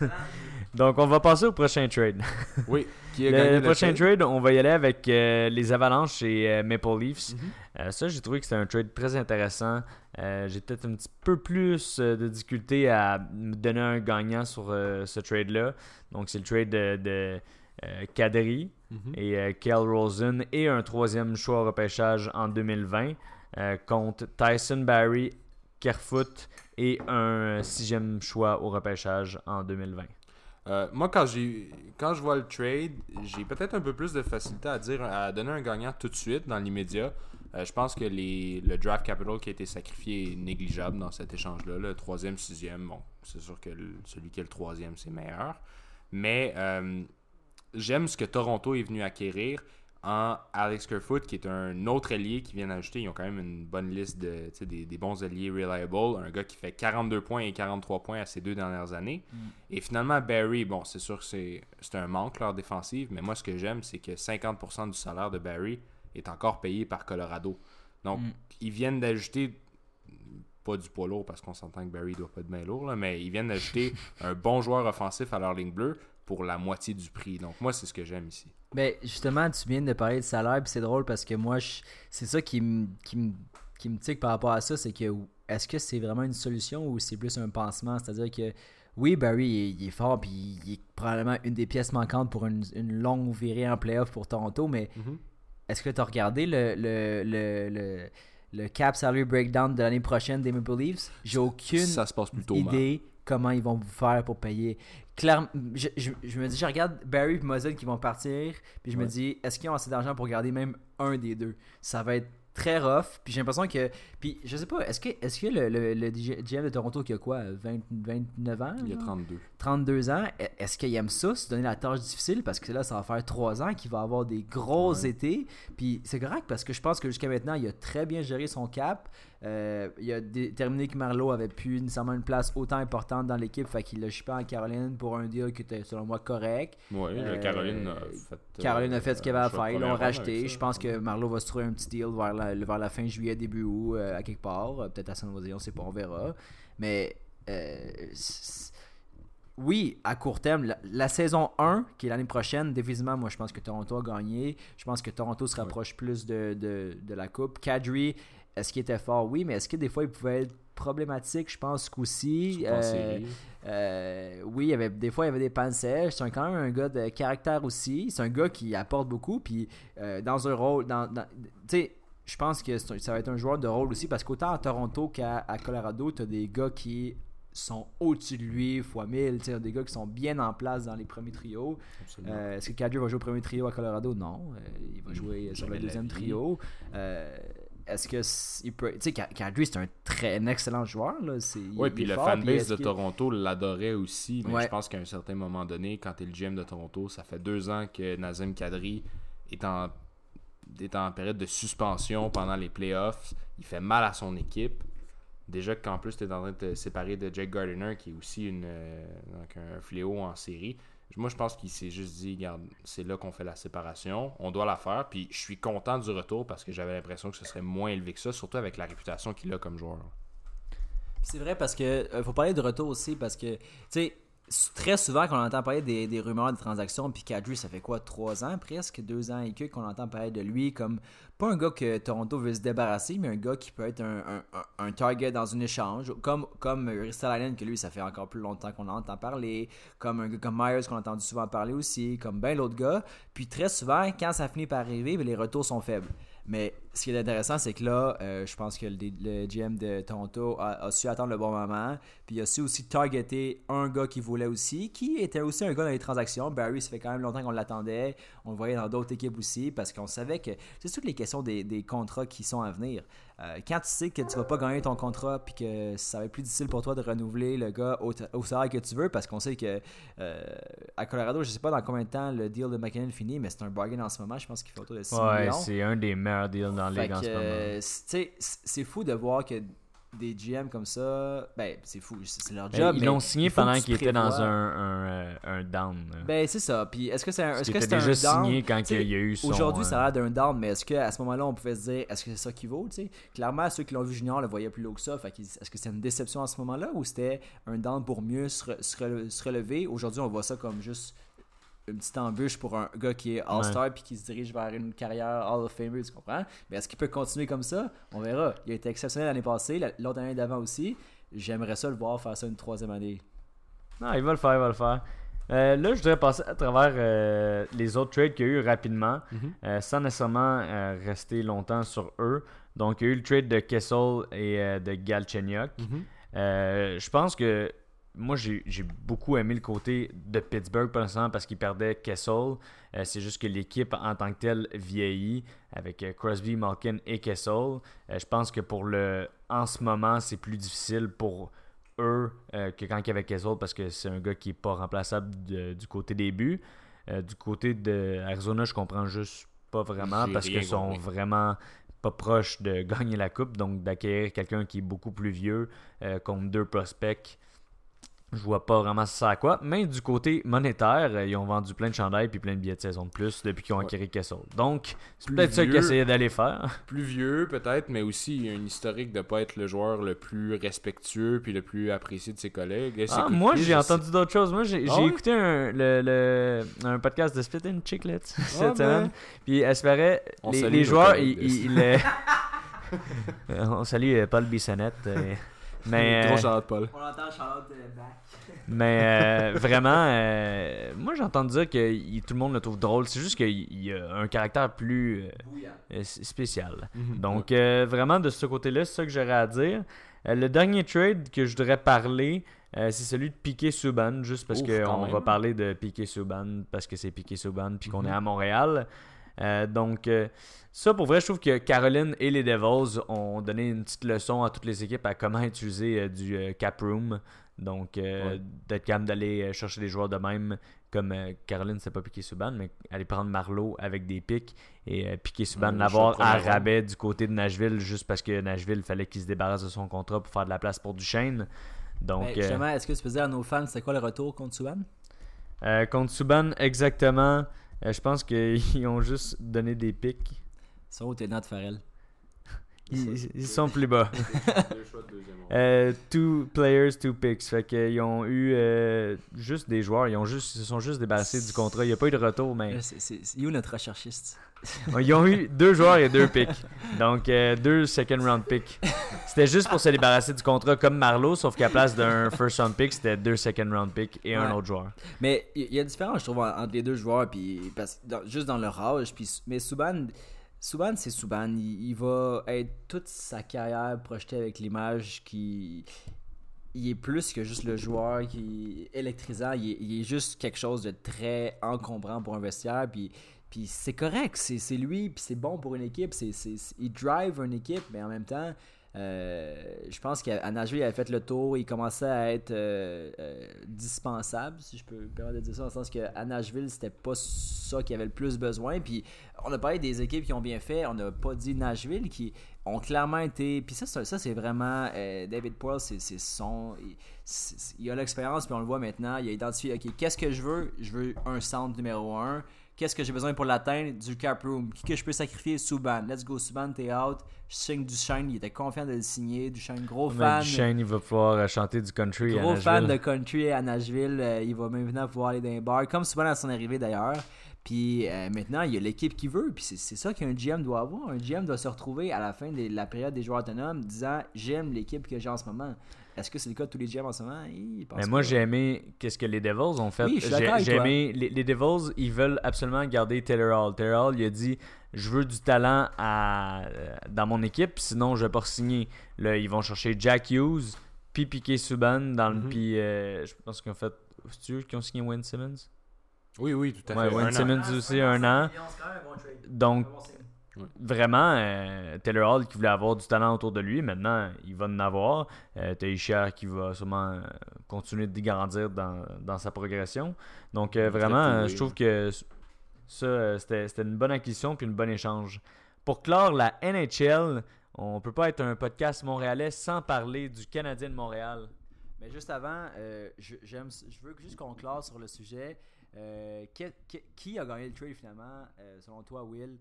Donc on va passer au prochain trade. Oui. Qui a Le, prochain trade, on va y aller avec euh, les Avalanches et euh, Maple Leafs. Mhm. Euh, ça, j'ai trouvé que c'était un trade très intéressant. J'ai peut-être un petit peu plus de difficulté à me donner un gagnant sur ce trade-là. Donc, c'est le trade de, de Kadri Mhm. et Kel Rosen et un troisième choix au repêchage en 2020 euh, contre Tyson Barry, Kerfoot et un sixième choix au repêchage en 2020. Euh, moi, quand quand je vois le trade, j'ai peut-être un peu plus de facilité à dire à donner un gagnant tout de suite dans l'immédiat. Euh, je pense que les, le draft capital qui a été sacrifié est négligeable dans cet échange-là. Le troisième, sixième, bon, c'est sûr que celui qui est le troisième, c'est meilleur. Mais euh, j'aime ce que Toronto est venu acquérir en Alex Kerfoot, qui est un autre allié qui vient d'ajouter. Ils ont quand même une bonne liste de des, des bons alliés reliable. Un gars qui fait 42 points et 43 points à ses deux dernières années. Et finalement, Barry, bon, c'est sûr que c'est un manque leur défensive, mais moi, ce que j'aime, c'est que 50% du salaire de Barry est encore payé par Colorado. Donc, Mm. ils viennent d'ajouter, pas du poids lourd parce qu'on s'entend que Barry doit pas être bien lourd, là, mais ils viennent d'ajouter un bon joueur offensif à leur ligne bleue pour la moitié du prix. Donc, moi, c'est ce que j'aime ici. Ben, justement, tu viens de parler de salaire, puis c'est drôle parce que moi, je- c'est ça qui me qui me- qui me tique par rapport à ça, c'est que est-ce que c'est vraiment une solution ou c'est plus un pansement? C'est-à-dire que oui, Barry, il est, il est fort, puis il est probablement une des pièces manquantes pour une, une longue virée en playoff pour Toronto, mais est-ce que tu as regardé le, le, le, le, le cap salary breakdown de l'année prochaine des Maple Leafs? J'ai aucune Ça se passe plutôt mal. idée comment ils vont vous faire pour payer. Clairement, je, je- je me dis, je regarde Barry et Mozell qui vont partir, puis je me dis, est-ce qu'ils ont assez d'argent pour garder même un des deux? Ça va être très rough, puis j'ai l'impression que. Puis je sais pas, est-ce que, est-ce que le, le, le GM de Toronto qui a quoi 20 29 ans Il a genre? 32. 32 ans, e- est-ce qu'il aime ça, se donner la tâche difficile? Parce que là, ça va faire 3 ans qu'il va avoir des gros Ouais. étés. Puis c'est correct parce que je pense que jusqu'à maintenant, il a très bien géré son cap. Euh, il a déterminé que Marlowe avait plus nécessairement une place autant importante dans l'équipe, fait qu'il l'a chipé en Caroline pour un deal qui était selon moi correct. Oui, Euh, Caroline a fait. euh, Caroline a fait ce qu'il avait à faire, ils l'ont racheté. Je pense que Marlowe va se trouver un petit deal vers la, vers la fin juillet, début août, euh, à quelque part. Euh, Peut-être à San Jose, on sait pas, on verra. Mais euh, oui, à court terme, la, la saison 1, qui est l'année prochaine, définitivement, moi je pense que Toronto a gagné. Je pense que Toronto se rapproche plus de, de, de la coupe. Kadri, est-ce qu'il était fort? Oui, mais est-ce que des fois il pouvait être problématique? Je pense qu'aussi. Euh, euh, oui, il y avait, des fois, il y avait des pannes sèches. C'est quand même un gars de caractère aussi. C'est un gars qui apporte beaucoup. Puis, euh, dans un rôle. Dans, dans- tu sais, je pense que ça va être un joueur de rôle aussi. Parce qu'autant à Toronto qu'à Colorado, tu as des gars qui sont au-dessus de lui, fois 1000. Tu des gars qui sont bien en place dans les premiers trios. Euh, Est-ce que Kadri va jouer au premier trio à Colorado? Non. Euh, il va jouer sur le deuxième trio. Euh, est-ce que il peut. Tu sais, Ka- Kadri, c'est un très un excellent joueur. Oui, puis le fanbase de Toronto l'adorait aussi, mais Ouais. je pense qu'à un certain moment donné, quand tu es le GM de Toronto, ça fait deux ans que Nazem Kadri est en, est en période de suspension pendant les playoffs. Il fait mal à son équipe. Déjà qu'en plus, tu es en train de te séparer de Jake Gardiner, qui est aussi une, euh, donc un fléau en série. Moi, je pense qu'il s'est juste dit, regarde, c'est là qu'on fait la séparation, on doit la faire. Puis je suis content du retour parce que j'avais l'impression que ce serait moins élevé que ça, surtout avec la réputation qu'il a comme joueur. C'est vrai parce que euh, faut parler de retour aussi parce que tu sais très souvent quand on entend parler des, rumeurs de transactions puis Kadri ça fait quoi trois ans presque deux ans et que qu'on entend parler de lui comme pas un gars que Toronto veut se débarrasser mais un gars qui peut être un, target dans un échange comme comme Ristolainen que lui ça fait encore plus longtemps qu'on en entend parler comme un gars comme Myers qu'on a entendu souvent parler aussi comme ben l'autre gars puis très souvent quand ça finit par arriver ben, les retours sont faibles. Mais ce qui est intéressant, c'est que là, euh, je pense que le, le GM de Toronto a, a su attendre le bon moment. Puis il a su aussi targeter un gars qui voulait aussi, qui était aussi un gars dans les transactions. Barry, ça fait quand même longtemps qu'on l'attendait. On le voyait dans d'autres équipes aussi parce qu'on savait que c'est toutes les questions des, des contrats qui sont à venir. Euh, quand tu sais que tu vas pas gagner ton contrat puis que ça va être plus difficile pour toi de renouveler le gars au, au salaire que tu veux parce qu'on sait que euh, à Colorado, je sais pas dans combien de temps le deal de McKinnon finit, mais c'est un bargain en ce moment. Je pense qu'il fait autour de 6 Ouais, millions. c'est un des meilleurs deals dans la Fait ligue en que, ce moment. c'est- fou de voir que des GM comme ça, ben c'est fou, c'est leur Ben, job. ils l'ont signé pendant que tu qu'il était dans un, un, euh, un down. là. Ben c'est ça. Puis est-ce que c'est un, est-ce que était c'est déjà un down? signé quand il y a eu son... Aujourd'hui, euh, ça a l'air d'un down, mais est-ce qu'à ce moment-là, on pouvait se dire, est-ce que c'est ça qui vaut, tu sais? Clairement, ceux qui l'ont vu junior le voyaient plus haut que ça. Fait qu'ils- est-ce que c'est une déception à ce moment-là ou c'était un down pour mieux se, re- se rele- se relever? Aujourd'hui, on voit ça comme juste une petite embûche pour un gars qui est All-Star puis qui se dirige vers une carrière Hall of Famer, tu comprends? Mais est-ce qu'il peut continuer comme ça? On verra. Il a été exceptionnel l'année passée, la- l'autre année d'avant aussi. J'aimerais ça le voir faire ça une troisième année. Non, il va le faire, il va le faire. Euh, là, je voudrais passer à travers euh, les autres trades qu'il y a eu rapidement, Mhm. euh, sans nécessairement euh, rester longtemps sur eux. Donc, il y a eu le trade de Kessel et euh, de Galchenyuk. Euh, je pense que moi, j'ai beaucoup aimé le côté de Pittsburgh, pour l'instant, parce qu'ils perdaient Kessel. Euh, C'est juste que l'équipe en tant que telle vieillit avec euh, Crosby, Malkin et Kessel. Euh, je pense que pour le. En ce moment, c'est plus difficile pour eux euh, que quand il y avait Kessel parce que c'est un gars qui n'est pas remplaçable de- du côté des buts. Du côté de Arizona, je comprends juste pas vraiment parce qu'ils sont vraiment pas proches de gagner la coupe. Donc d'acquérir quelqu'un qui est beaucoup plus vieux contre deux prospects. Je vois pas vraiment ça à quoi. Mais du côté monétaire, euh, ils ont vendu plein de chandails puis plein de billets de saison de plus depuis qu'ils ont Ouais. acquis Kessel. Donc, c'est peut-être ça qu'ils essayaient d'aller faire. Plus vieux, peut-être, mais aussi il y a un historique de pas être le joueur le plus respectueux puis le plus apprécié de ses collègues. Ah, moi, j'ai entendu d'autres choses. Moi, j'ai Ah écouté un, le, le- un podcast de Spit and Chicklets cette ben. semaine. Puis, elle espérait, On les, joueurs, ils- ils, euh, On salue euh, Paul Bissonnette. Euh, mais, Gros euh, Charlotte Paul. On entend Charlotte back. mais euh, vraiment, euh, moi, j'ai entendu dire que il- tout le monde le trouve drôle. C'est juste qu'il il a un caractère plus euh, euh, spécial. Donc, euh, vraiment, de ce côté-là, c'est ça que j'aurais à dire. Euh, le dernier trade que je voudrais parler, euh, c'est celui de Piqué Souban, juste parce qu'on va parler de Piqué Souban, parce que c'est Piqué Souban, puis qu'on Mhm. est à Montréal. Euh, donc, euh, ça, pour vrai, je trouve que Caroline et les Devils ont donné une petite leçon à toutes les équipes à comment utiliser euh, du cap room. Donc, Ouais. d'être capable d'aller chercher des joueurs de même, comme Caroline, c'est pas Piqué Souban, mais aller prendre Marlowe avec des pics et Piqué Souban Ouais, l'avoir à rabais du côté de Nashville, juste parce que Nashville fallait qu'il se débarrasse de son contrat pour faire de la place pour Duchesne. Donc, Ben, justement, est-ce que tu peux dire à nos fans, c'est quoi le retour contre euh, contre Souban, exactement. Euh, je pense qu'ils ont juste donné des pics. Où tes notes, Farrell? Ils, ils sont plus bas. Deux choix de deuxième ronde. Euh, two players, two picks. Fait qu'ils ont eu euh, juste des joueurs. Ils ont juste, ils se sont juste débarrassés du contrat. Il n'y a pas eu de retour, mais Là, c'est- où notre recherchiste? ils ont eu deux joueurs et deux picks. Donc euh, deux second round picks. C'était juste pour se débarrasser du contrat comme Marlowe, sauf qu'à place d'un first round pick, c'était deux second round picks et un autre joueur. Mais il y, a une différence, je trouve, en- entre les deux joueurs, puis parce, dans- juste dans leur âge. Puis, mais Souban, Souban c'est Souban. Il, va être toute sa carrière projetée avec l'image qui. Il est plus que juste le joueur qui est électrisant. Il est, juste quelque chose de très encombrant pour un vestiaire. Puis c'est correct, c'est lui, puis c'est bon pour une équipe, c'est- il drive une équipe, mais en même temps, euh, je pense qu'à Nashville, il avait fait le tour, il commençait à être euh, euh, dispensable, si je peux me permettre de dire ça, dans le sens qu'à Nashville, c'était pas ça qu'il avait le plus besoin. Puis on a parlé des équipes qui ont bien fait, on n'a pas dit Nashville, qui ont clairement été. Puis ça, ça, c'est vraiment. David Poyle, c'est son. Il, il a l'expérience, puis on le voit maintenant. Il a identifié, OK, qu'est-ce que je veux? Je veux un centre numéro un. Qu'est-ce que j'ai besoin pour l'atteindre? Du cap room. Qui que je peux sacrifier? Subban. Let's go, Subban, t'es out. Je signe Duchesne. Il était confiant de le signer. Duchesne, gros fan. Shane, il va pouvoir euh, chanter du country à Gros fan Nashville. de country à Nashville. Euh, il va maintenant pouvoir aller dans les bars, comme souvent à son arrivée d'ailleurs. Puis euh, maintenant, il y a l'équipe qui veut. Puis c'est- c'est ça qu'un GM doit avoir. Un GM doit se retrouver à la fin de la période des joueurs autonomes disant J'aime l'équipe que j'ai en ce moment. Est-ce que c'est le cas de tous les GM en ce moment? Mais moi, j'ai aimé qu'est-ce que les Devils ont fait. Oui, J'ai- aimé les, les Devils, ils veulent absolument garder Taylor Hall. Taylor Hall, il a dit je veux du talent à, euh, dans mon équipe, sinon je vais pas signer. Là, ils vont chercher Jack Hughes, puis Piquet Subban dans le Mhm. puis euh, je pense qu'ils ont fait c'est qui ont signé Wayne Simmons? Oui, oui, tout à Ouais, fait. Wayne Un an. Simmons aussi un an. Donc vraiment, euh, Taylor Hall qui voulait avoir du talent autour de lui, maintenant il va en avoir. Euh, Ishier qui va sûrement euh, continuer de grandir dans, dans sa progression. Donc euh, vraiment, euh, je trouve que ça, c'était une bonne acquisition puis une bonne échange. Pour clore la NHL, on peut pas être un podcast montréalais sans parler du Canadien de Montréal. Mais juste avant, euh, je, veux juste qu'on classe sur le sujet. Euh, qui a gagné le trade finalement, euh, selon toi, Will?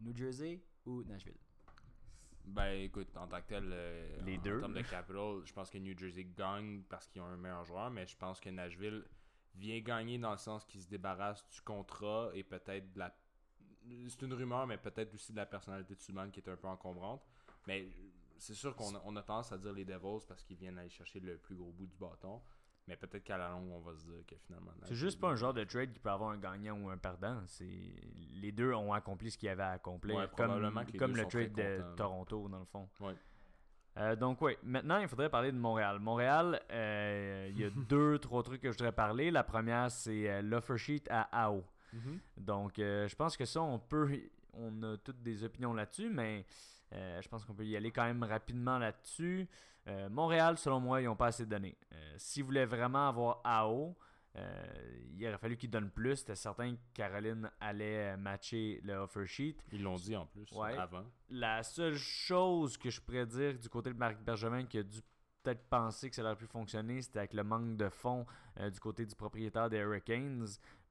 New Jersey ou Nashville? Ben écoute, en tant que tel, euh, Les en deux. termes de capital, je pense que New Jersey gagne parce qu'ils ont un meilleur joueur, mais je pense que Nashville vient gagner dans le sens qu'ils se débarrassent du contrat et peut-être de la. C'est une rumeur, mais peut-être aussi de la personnalité de Subban qui est un peu encombrante. Mais c'est sûr qu'on a, on a tendance à dire les Devils parce qu'ils viennent aller chercher le plus gros bout du bâton. Mais peut-être qu'à la longue, on va se dire que finalement. C'est juste pas un genre de trade qui peut avoir un gagnant ou un perdant. C'est les deux ont accompli ce qu'ils avaient à accomplir, Ouais, comme, comme le trade de. Toronto dans le fond. Ouais. Euh, donc oui, maintenant il faudrait parler de Montréal. Montréal, euh, il y a deux, trois trucs que je voudrais parler. La première, c'est euh, l'offer sheet à AO. Mhm. Donc euh, je pense que ça, on peut, on a toutes des opinions là-dessus, mais je pense qu'on peut y aller quand même rapidement là-dessus. Euh, Montréal, selon moi, ils n'ont pas assez donné. Euh, S'ils voulaient vraiment avoir AO, euh, il aurait fallu qu'ils donnent plus. C'était certain que Caroline allait matcher le offer sheet. Ils l'ont dit en plus Ouais. avant. La seule chose que je pourrais dire du côté de Marc Bergevin qui a dû peut-être penser que ça aurait pu fonctionner, c'était avec le manque de fonds euh, du côté du propriétaire des Hurricanes.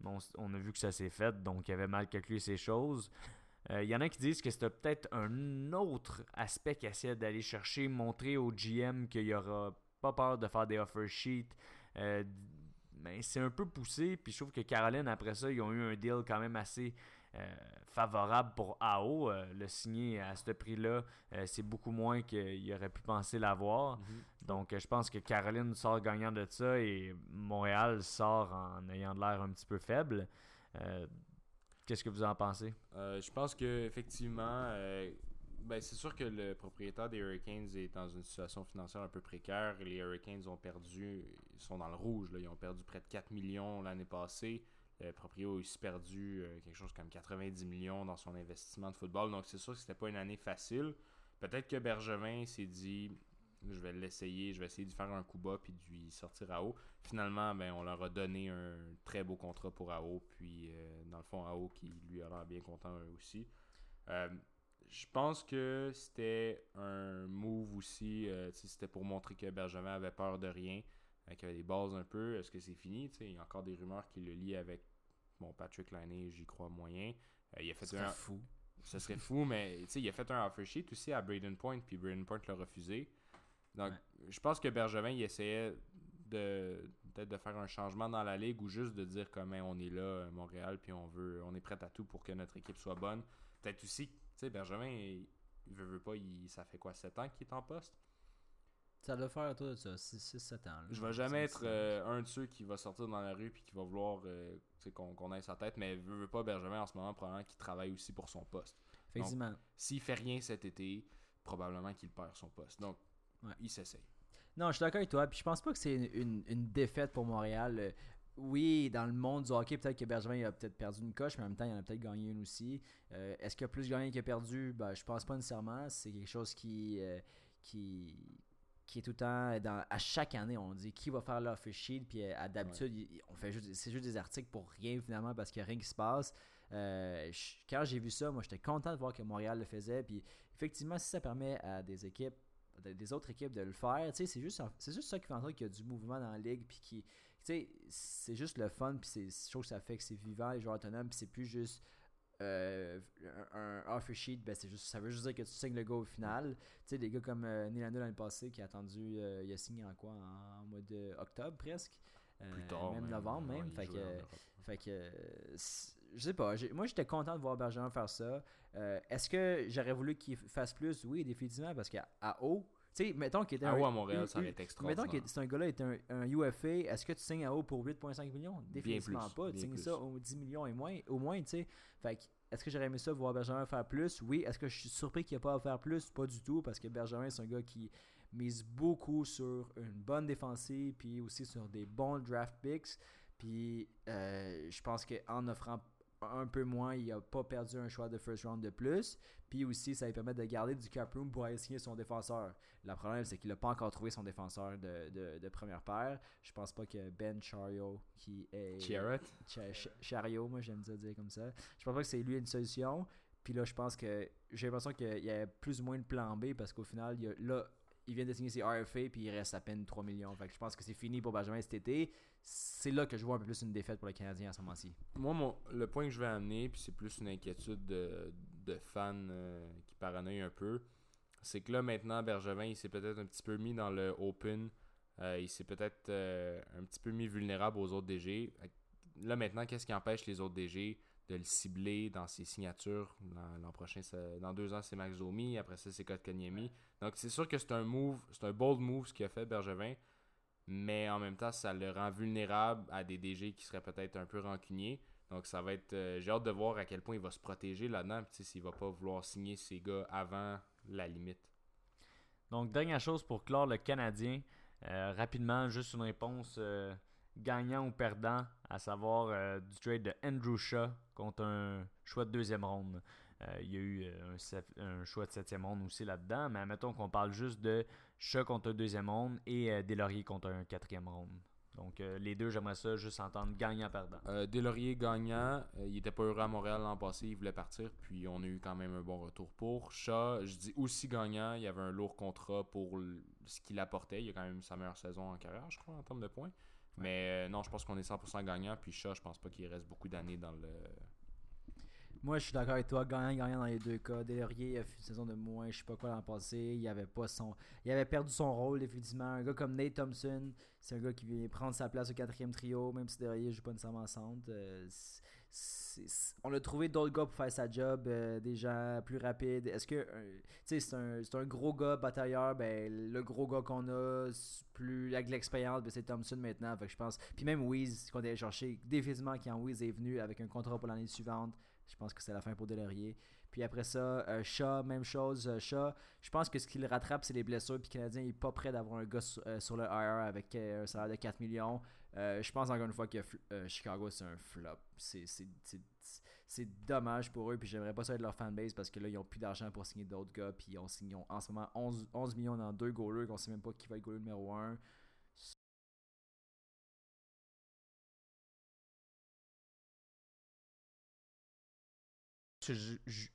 On a vu que ça s'est fait, donc il avait mal calculé ces choses. Euh, Il y en a qui disent que c'était peut-être un autre aspect qu'il essayait d'aller chercher, montrer au GM qu'il n'y aura pas peur de faire des offer sheets. Euh, mais c'est un peu poussé, puis je trouve que Caroline, après ça, ils ont eu un deal quand même assez euh, favorable pour AO. Euh, le signer à ce prix-là, euh, c'est beaucoup moins qu'il aurait pu penser l'avoir. Mhm. Donc, euh, je pense que Caroline sort gagnant de ça et Montréal sort en ayant de l'air un petit peu faible. Qu'est-ce que vous en pensez? Euh, je pense que effectivement, euh, ben, c'est sûr que le propriétaire des Hurricanes est dans une situation financière un peu précaire. Les Hurricanes ont perdu, ils sont dans le rouge. Là. Ils ont perdu près de 4 millions l'année passée. Le propriétaire a aussi perdu euh, quelque chose comme 90 millions dans son investissement de football. Donc c'est sûr que c'était pas une année facile. Peut-être que Bergevin s'est dit je vais l'essayer, je vais essayer de faire un coup bas puis de lui sortir à haut. Finalement, ben, on leur a donné un très beau contrat pour AO, puis euh, dans le fond, AO qui lui a l'air bien content eux aussi. Euh, je pense que c'était un move aussi, euh, c'était pour montrer que Bergevin avait peur de rien, qu'il avait des bases un peu. Est-ce que c'est fini? Il y a encore des rumeurs qui le lient avec bon, Patrick Lainé, j'y crois moyen. Il a fait un, fou. ce serait fou, mais il a fait un offer sheet aussi à Braden Point, puis Braden Point l'a refusé. Donc, je pense que Bergevin, il essayait de peut-être de faire un changement dans la ligue ou juste de dire comme Hey, on est là, euh, Montréal, puis on veut, on est prêt à tout pour que notre équipe soit bonne. Peut-être aussi, tu sais, Bergevin, il, il veut, veut pas, il, ça fait quoi, 7 ans qu'il est en poste? Ça doit faire de ça, 6-7 ans. là. Je vais jamais être euh, un de ceux qui va sortir dans la rue puis qui va vouloir euh, qu'on qu'on aille sa tête, mais veut, veut pas Bergevin en ce moment, probablement qu'il travaille aussi pour son poste. Effectivement. S'il fait rien cet été, probablement qu'il perd son poste. Donc, Ouais. il s'essaye. Non, je suis d'accord avec toi. Puis je pense pas que c'est une, une- une défaite pour Montréal. Euh, oui, dans le monde du hockey, peut-être que Bergevin il a peut-être perdu une coche, mais en même temps, il en a peut-être gagné une aussi. Euh, Est-ce qu'il a plus gagné a perdu? Ben, Je pense pas nécessairement. C'est quelque chose qui, euh, qui, qui est tout le temps. Dans, à chaque année, on dit qui va faire l'office sheet, puis euh, à d'habitude, on fait juste, c'est juste des articles pour rien finalement parce qu'il n'y a rien qui se passe. Euh, je- quand j'ai vu ça, moi j'étais content de voir que Montréal le faisait. Puis effectivement, si ça permet à des équipes, des autres équipes de le faire, tu sais, c'est juste, c'est juste ça qui fait en sorte qu'il y a du mouvement dans la ligue. Puis qui, tu sais, c'est juste le fun. Puis c'est, je trouve que ça fait que c'est vivant, les joueurs autonomes. Puis c'est plus juste. euh, un, un offer sheet, ben c'est juste, ça veut juste dire que tu signes le go au final. Tu sais, des gars comme euh, Nylander l'année passée qui a attendu, euh, il a signé en quoi? En mois de octobre presque? Euh, Plus tard. même mais- novembre même. il fait que, fait que, euh, c'est- je sais pas. Moi, j'étais content de voir Bergeron faire ça. Euh, Est-ce que j'aurais voulu qu'il fasse plus? Oui, définitivement, parce qu'à haut, tu sais, mettons qu'il était À haut, à Montréal, ça aurait été Mettons extraordinaire. que c'est un gars-là est un, un UFA, est-ce que tu signes à haut pour 8,5 millions? Définitivement plus, pas. Tu signes plus. ça au 10 millions et moins, au moins, tu sais. Fait que, est-ce que j'aurais aimé ça voir Bergeron faire plus? Oui. Est-ce que je suis surpris qu'il n'y a pas à faire plus? Pas du tout, parce que Bergeron, c'est un gars qui mise beaucoup sur une bonne défensive, puis aussi sur des bons draft picks. Puis euh, je pense qu'en offrant un peu moins, il n'a pas perdu un choix de first round de plus. Puis aussi, ça lui permet de garder du cap room pour aller signer son défenseur. Le problème, c'est qu'il n'a pas encore trouvé son défenseur de, de- de première paire. Je pense pas que Ben Chario, qui est. Chiarot. Ch- Ch- Chario, moi j'aime ça dire comme ça. Je pense pas que c'est lui une solution. Puis là, je pense que j'ai l'impression qu'il y a plus ou moins de plan B parce qu'au final, il y a- là, il vient de signer ses RFA puis il reste à peine 3 millions. Fait que je pense que c'est fini pour Benjamin cet été. C'est là que je vois un peu plus une défaite pour le Canadien à ce moment-ci. Moi, mon, le point que je vais amener, puis c'est plus une inquiétude de, de fans euh, qui paranoïent un peu, c'est que là, maintenant, Bergevin, il s'est peut-être un petit peu mis dans le open. Euh, il s'est peut-être euh, un petit peu mis vulnérable aux autres DG. Là, maintenant, qu'est-ce qui empêche les autres DG de le cibler dans ses signatures? L'an prochain, ça- dans deux ans, c'est Max Zomi. Après ça, c'est Kotkaniemi. Donc, c'est sûr que c'est un move, c'est un bold move ce qu'il a fait, Bergevin. Mais en même temps, ça le rend vulnérable à des DG qui seraient peut-être un peu rancuniers. Donc, ça va être. euh, J'ai hâte de voir à quel point il va se protéger là-dedans. Puis, s'il va pas vouloir signer ses gars avant la limite. Donc, dernière chose pour clore le Canadien. Euh, rapidement, juste une réponse euh, gagnant ou perdant, à savoir du trade de Andrew Shaw contre un choix de deuxième ronde. Il y a eu un, un choix de septième ronde aussi là-dedans, mais admettons qu'on parle juste de Shaw contre un deuxième ronde et euh, Delaurier contre un quatrième ronde. Donc, euh, les deux, j'aimerais ça juste entendre gagnant-perdant. Euh, Delaurier gagnant, euh, il était pas heureux à Montréal l'an passé, il voulait partir, puis on a eu quand même un bon retour pour. Shaw, je dis aussi gagnant, il y avait un lourd contrat pour ce qu'il apportait. Il a quand même sa meilleure saison en carrière, je crois, en termes de points. Mais euh, non, je pense qu'on est 100% gagnant, puis Shaw, je pense pas qu'il reste beaucoup d'années dans le. Moi, je suis d'accord avec toi. Gagnant, gagnant dans les deux cas. Delaurier a fait une saison de moins, je sais pas quoi l'an passé. Il avait pas son, il avait perdu son rôle définitivement. Un gars comme Nate Thompson, c'est un gars qui vient prendre sa place au quatrième trio, même si Delaurier joue pas nécessairement centre. Euh, on a trouvé d'autres gars pour faire sa job, euh, des gens plus rapides. Est-ce que, euh, c'est un, un gros gars batailleur. Ben, le gros gars qu'on a, plus avec l'expérience, ben, c'est Thompson maintenant. Fait je pense. Puis même Wiz qu'on allait chercher, définitivement quand Wiz est venu avec un contrat pour l'année suivante. Je pense que c'est la fin pour Delaurier. Puis après ça, euh, même chose. euh, Shaw, je pense que ce qui le rattrape, c'est les blessures. Puis le Canadien n'est pas prêt d'avoir un gars sur, le IR avec un salaire de 4 millions. Euh, je pense encore une fois que euh, Chicago, c'est un flop. C'est- dommage pour eux. Puis j'aimerais pas ça être leur fanbase parce que là, ils ont plus d'argent pour signer d'autres gars. Puis ils ont en ce moment 11, 11 millions dans deux goalers. qu'on sait même pas qui va être goaler numéro 1.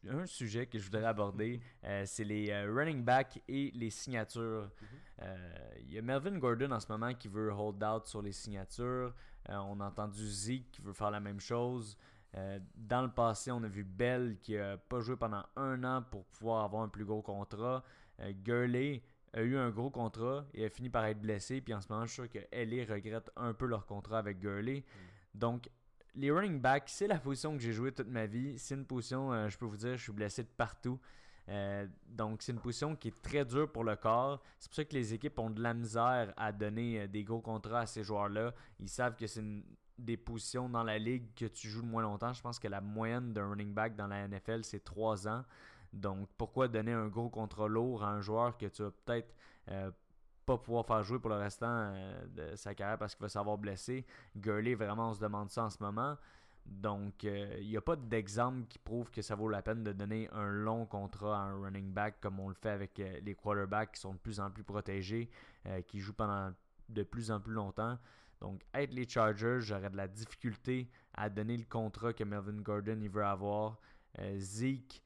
Un sujet que je voudrais aborder, euh, c'est les euh, running backs et les signatures. Euh, Il y a Melvin Gordon en ce moment qui veut hold out sur les signatures. On a entendu Zeke qui veut faire la même chose. Dans le passé, on a vu Bell qui a pas joué pendant un an pour pouvoir avoir un plus gros contrat. Gurley a eu un gros contrat et a fini par être blessé. Puis en ce moment, je suis sûr que LA regrette un peu leur contrat avec Gurley. Donc, les running backs, c'est la position que j'ai joué toute ma vie. C'est une position, euh, je peux vous dire, je suis blessé de partout. Euh, donc, c'est une position qui est très dure pour le corps. C'est pour ça que les équipes ont de la misère à donner euh, des gros contrats à ces joueurs-là. Ils savent que c'est une- des positions dans la ligue que tu joues le moins longtemps. Je pense que la moyenne d'un running back dans la NFL, c'est 3 ans. Donc, pourquoi donner un gros contrat lourd à un joueur que tu vas peut-être pas pouvoir faire jouer pour le restant euh, de sa carrière parce qu'il va s'avoir blessé. Gurley, vraiment, on se demande ça en ce moment. Donc, euh, il n'y a pas d'exemple qui prouve que ça vaut la peine de donner un long contrat à un running back comme on le fait avec euh, les quarterbacks qui sont de plus en plus protégés, qui jouent pendant de plus en plus longtemps. Donc, être les Chargers, j'aurais de la difficulté à donner le contrat que Melvin Gordon il veut avoir. Zeke,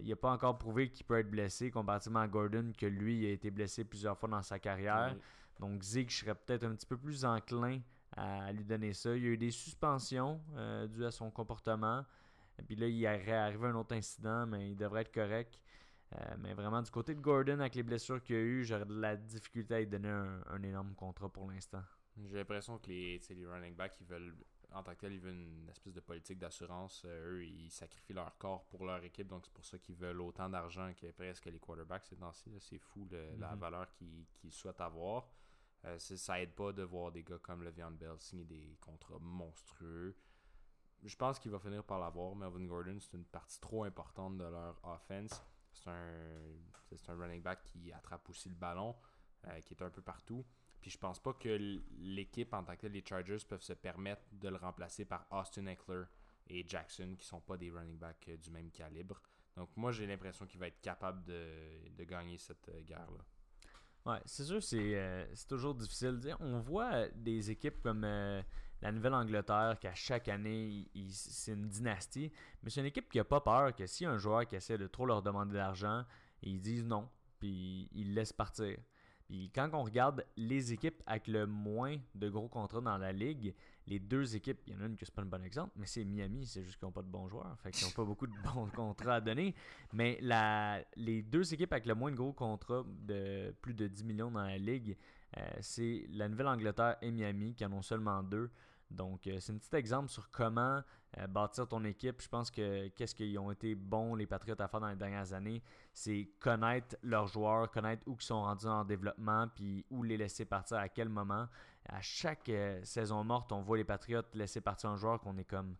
il n'a pas encore prouvé qu'il peut être blessé comparativement à Gordon, que lui a été blessé plusieurs fois dans sa carrière. Donc, Zeke, je serais peut-être un petit peu plus enclin à lui donner ça. Il y a eu des suspensions euh, dues à son comportement. Et puis là, il aurait arrivé un autre incident, mais il devrait être correct. Euh, mais vraiment, du côté de Gordon, avec les blessures qu'il a eues, j'aurais de la difficulté à lui donner un, énorme contrat pour l'instant. J'ai l'impression que les, les running backs, ils veulent, en tant que tel, ils veulent une espèce de politique d'assurance. Euh, eux, ils sacrifient leur corps pour leur équipe, donc c'est pour ça qu'ils veulent autant d'argent que presque les quarterbacks ces temps-ci. C'est fou la mhm. valeur qu'ils souhaitent avoir. Euh, ça aide pas de voir des gars comme Le'Veon Bell signer des contrats monstrueux. Je pense qu'il va finir par l'avoir. Melvin Gordon, c'est une partie trop importante de leur offense. C'est un, un running back qui attrape aussi le ballon, euh, qui est un peu partout. Puis je pense pas que l'équipe en tant que les Chargers peuvent se permettre de le remplacer par Austin Eckler et Jackson, qui sont pas des running backs euh, du même calibre. Donc moi j'ai l'impression qu'il va être capable de, de gagner cette guerre-là. Ouais, c'est sûr, c'est euh, toujours difficile de dire. On voit des équipes comme euh, la Nouvelle-Angleterre qu'à chaque année, c'est une dynastie. Mais c'est une équipe qui n'a pas peur que si un joueur qui essaie de trop leur demander de l'argent, ils disent non, puis ils laissent partir quand on regarde les équipes avec le moins de gros contrats dans la ligue, les deux équipes, il y en a une qui c'est pas un bon exemple, mais c'est Miami, c'est juste qu'ils n'ont pas de bons joueurs. Fait n'ont pas beaucoup de bons contrats à donner. Mais les deux équipes avec le moins de gros contrats de plus de 10 millions dans la ligue, euh, c'est la Nouvelle-Angleterre et Miami qui en ont seulement deux. Donc, euh, c'est un petit exemple sur comment euh, bâtir ton équipe. Je pense que qu'est-ce qu'ils ont été bons, les Patriots, à faire dans les dernières années, c'est connaître leurs joueurs, connaître où ils sont rendus en développement, puis où les laisser partir à quel moment. À chaque euh, saison morte, on voit les Patriots laisser partir un joueur qu'on est comme,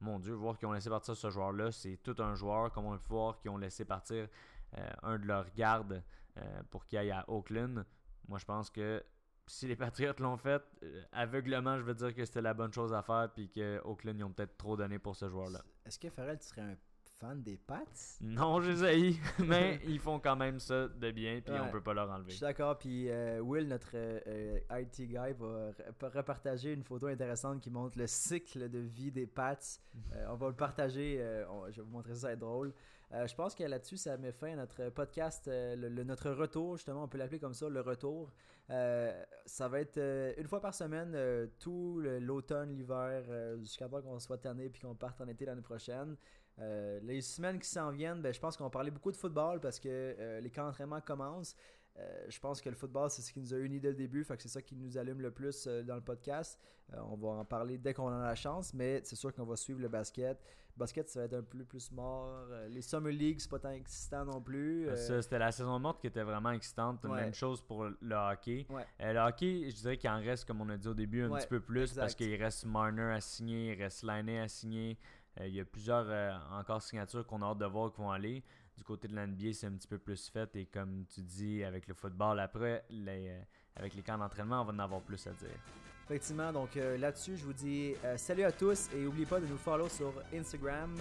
mon Dieu, voir qu'ils ont laissé partir ce joueur-là, c'est tout un joueur, comme on le voir qu'ils ont laissé partir un de leurs gardes pour qu'il aille à Oakland. Moi, je pense que si les Patriots l'ont fait, euh, aveuglement, je veux dire que c'était la bonne chose à faire, puis que Oakland, ils ont peut-être trop donné pour ce joueur-là. Est-ce que Farrell, tu serais un fan des Pats? Non, je les mais ils font quand même ça de bien, puis on peut pas leur enlever. Je suis d'accord, puis euh, Will, notre euh, IT guy, va repartager une photo intéressante qui montre le cycle de vie des Pats. on va le partager, je vais vous montrer ça, ça va être drôle. Euh, je pense que là-dessus, ça met fin à notre podcast, euh, le, notre retour, justement, on peut l'appeler comme ça, le retour. Euh, ça va être une fois par semaine, tout l'automne, l'hiver, jusqu'à temps qu'on soit tanné puis qu'on parte en été l'année prochaine. Les semaines qui s'en viennent, ben, je pense qu'on va parler beaucoup de football parce que les camps d'entraînement commencent. Euh, je pense que le football, c'est ce qui nous a unis dès le début. Fait que c'est ça qui nous allume le plus euh, dans le podcast. Euh, on va en parler dès qu'on en a la chance, mais c'est sûr qu'on va suivre le basket. Le basket, ça va être un peu plus mort. les Summer League, c'est pas tant excitant non plus. c'était la saison morte qui était vraiment excitante. Même chose pour le hockey. le hockey, je dirais qu'il en reste, comme on a dit au début, un petit peu plus parce qu'il reste Marner à signer, il reste Liney à signer. Il y a plusieurs encore signatures qu'on a hâte de voir qui vont aller du côté de l'NBA, c'est un petit peu plus fait. Et comme tu dis, avec le football, après, les, euh, avec les camps d'entraînement, on va en avoir plus à dire. Effectivement, donc euh, là-dessus, je vous dis euh, salut à tous et n'oubliez pas de nous follow sur Instagram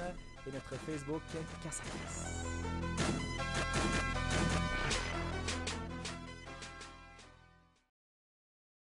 et notre Facebook Casse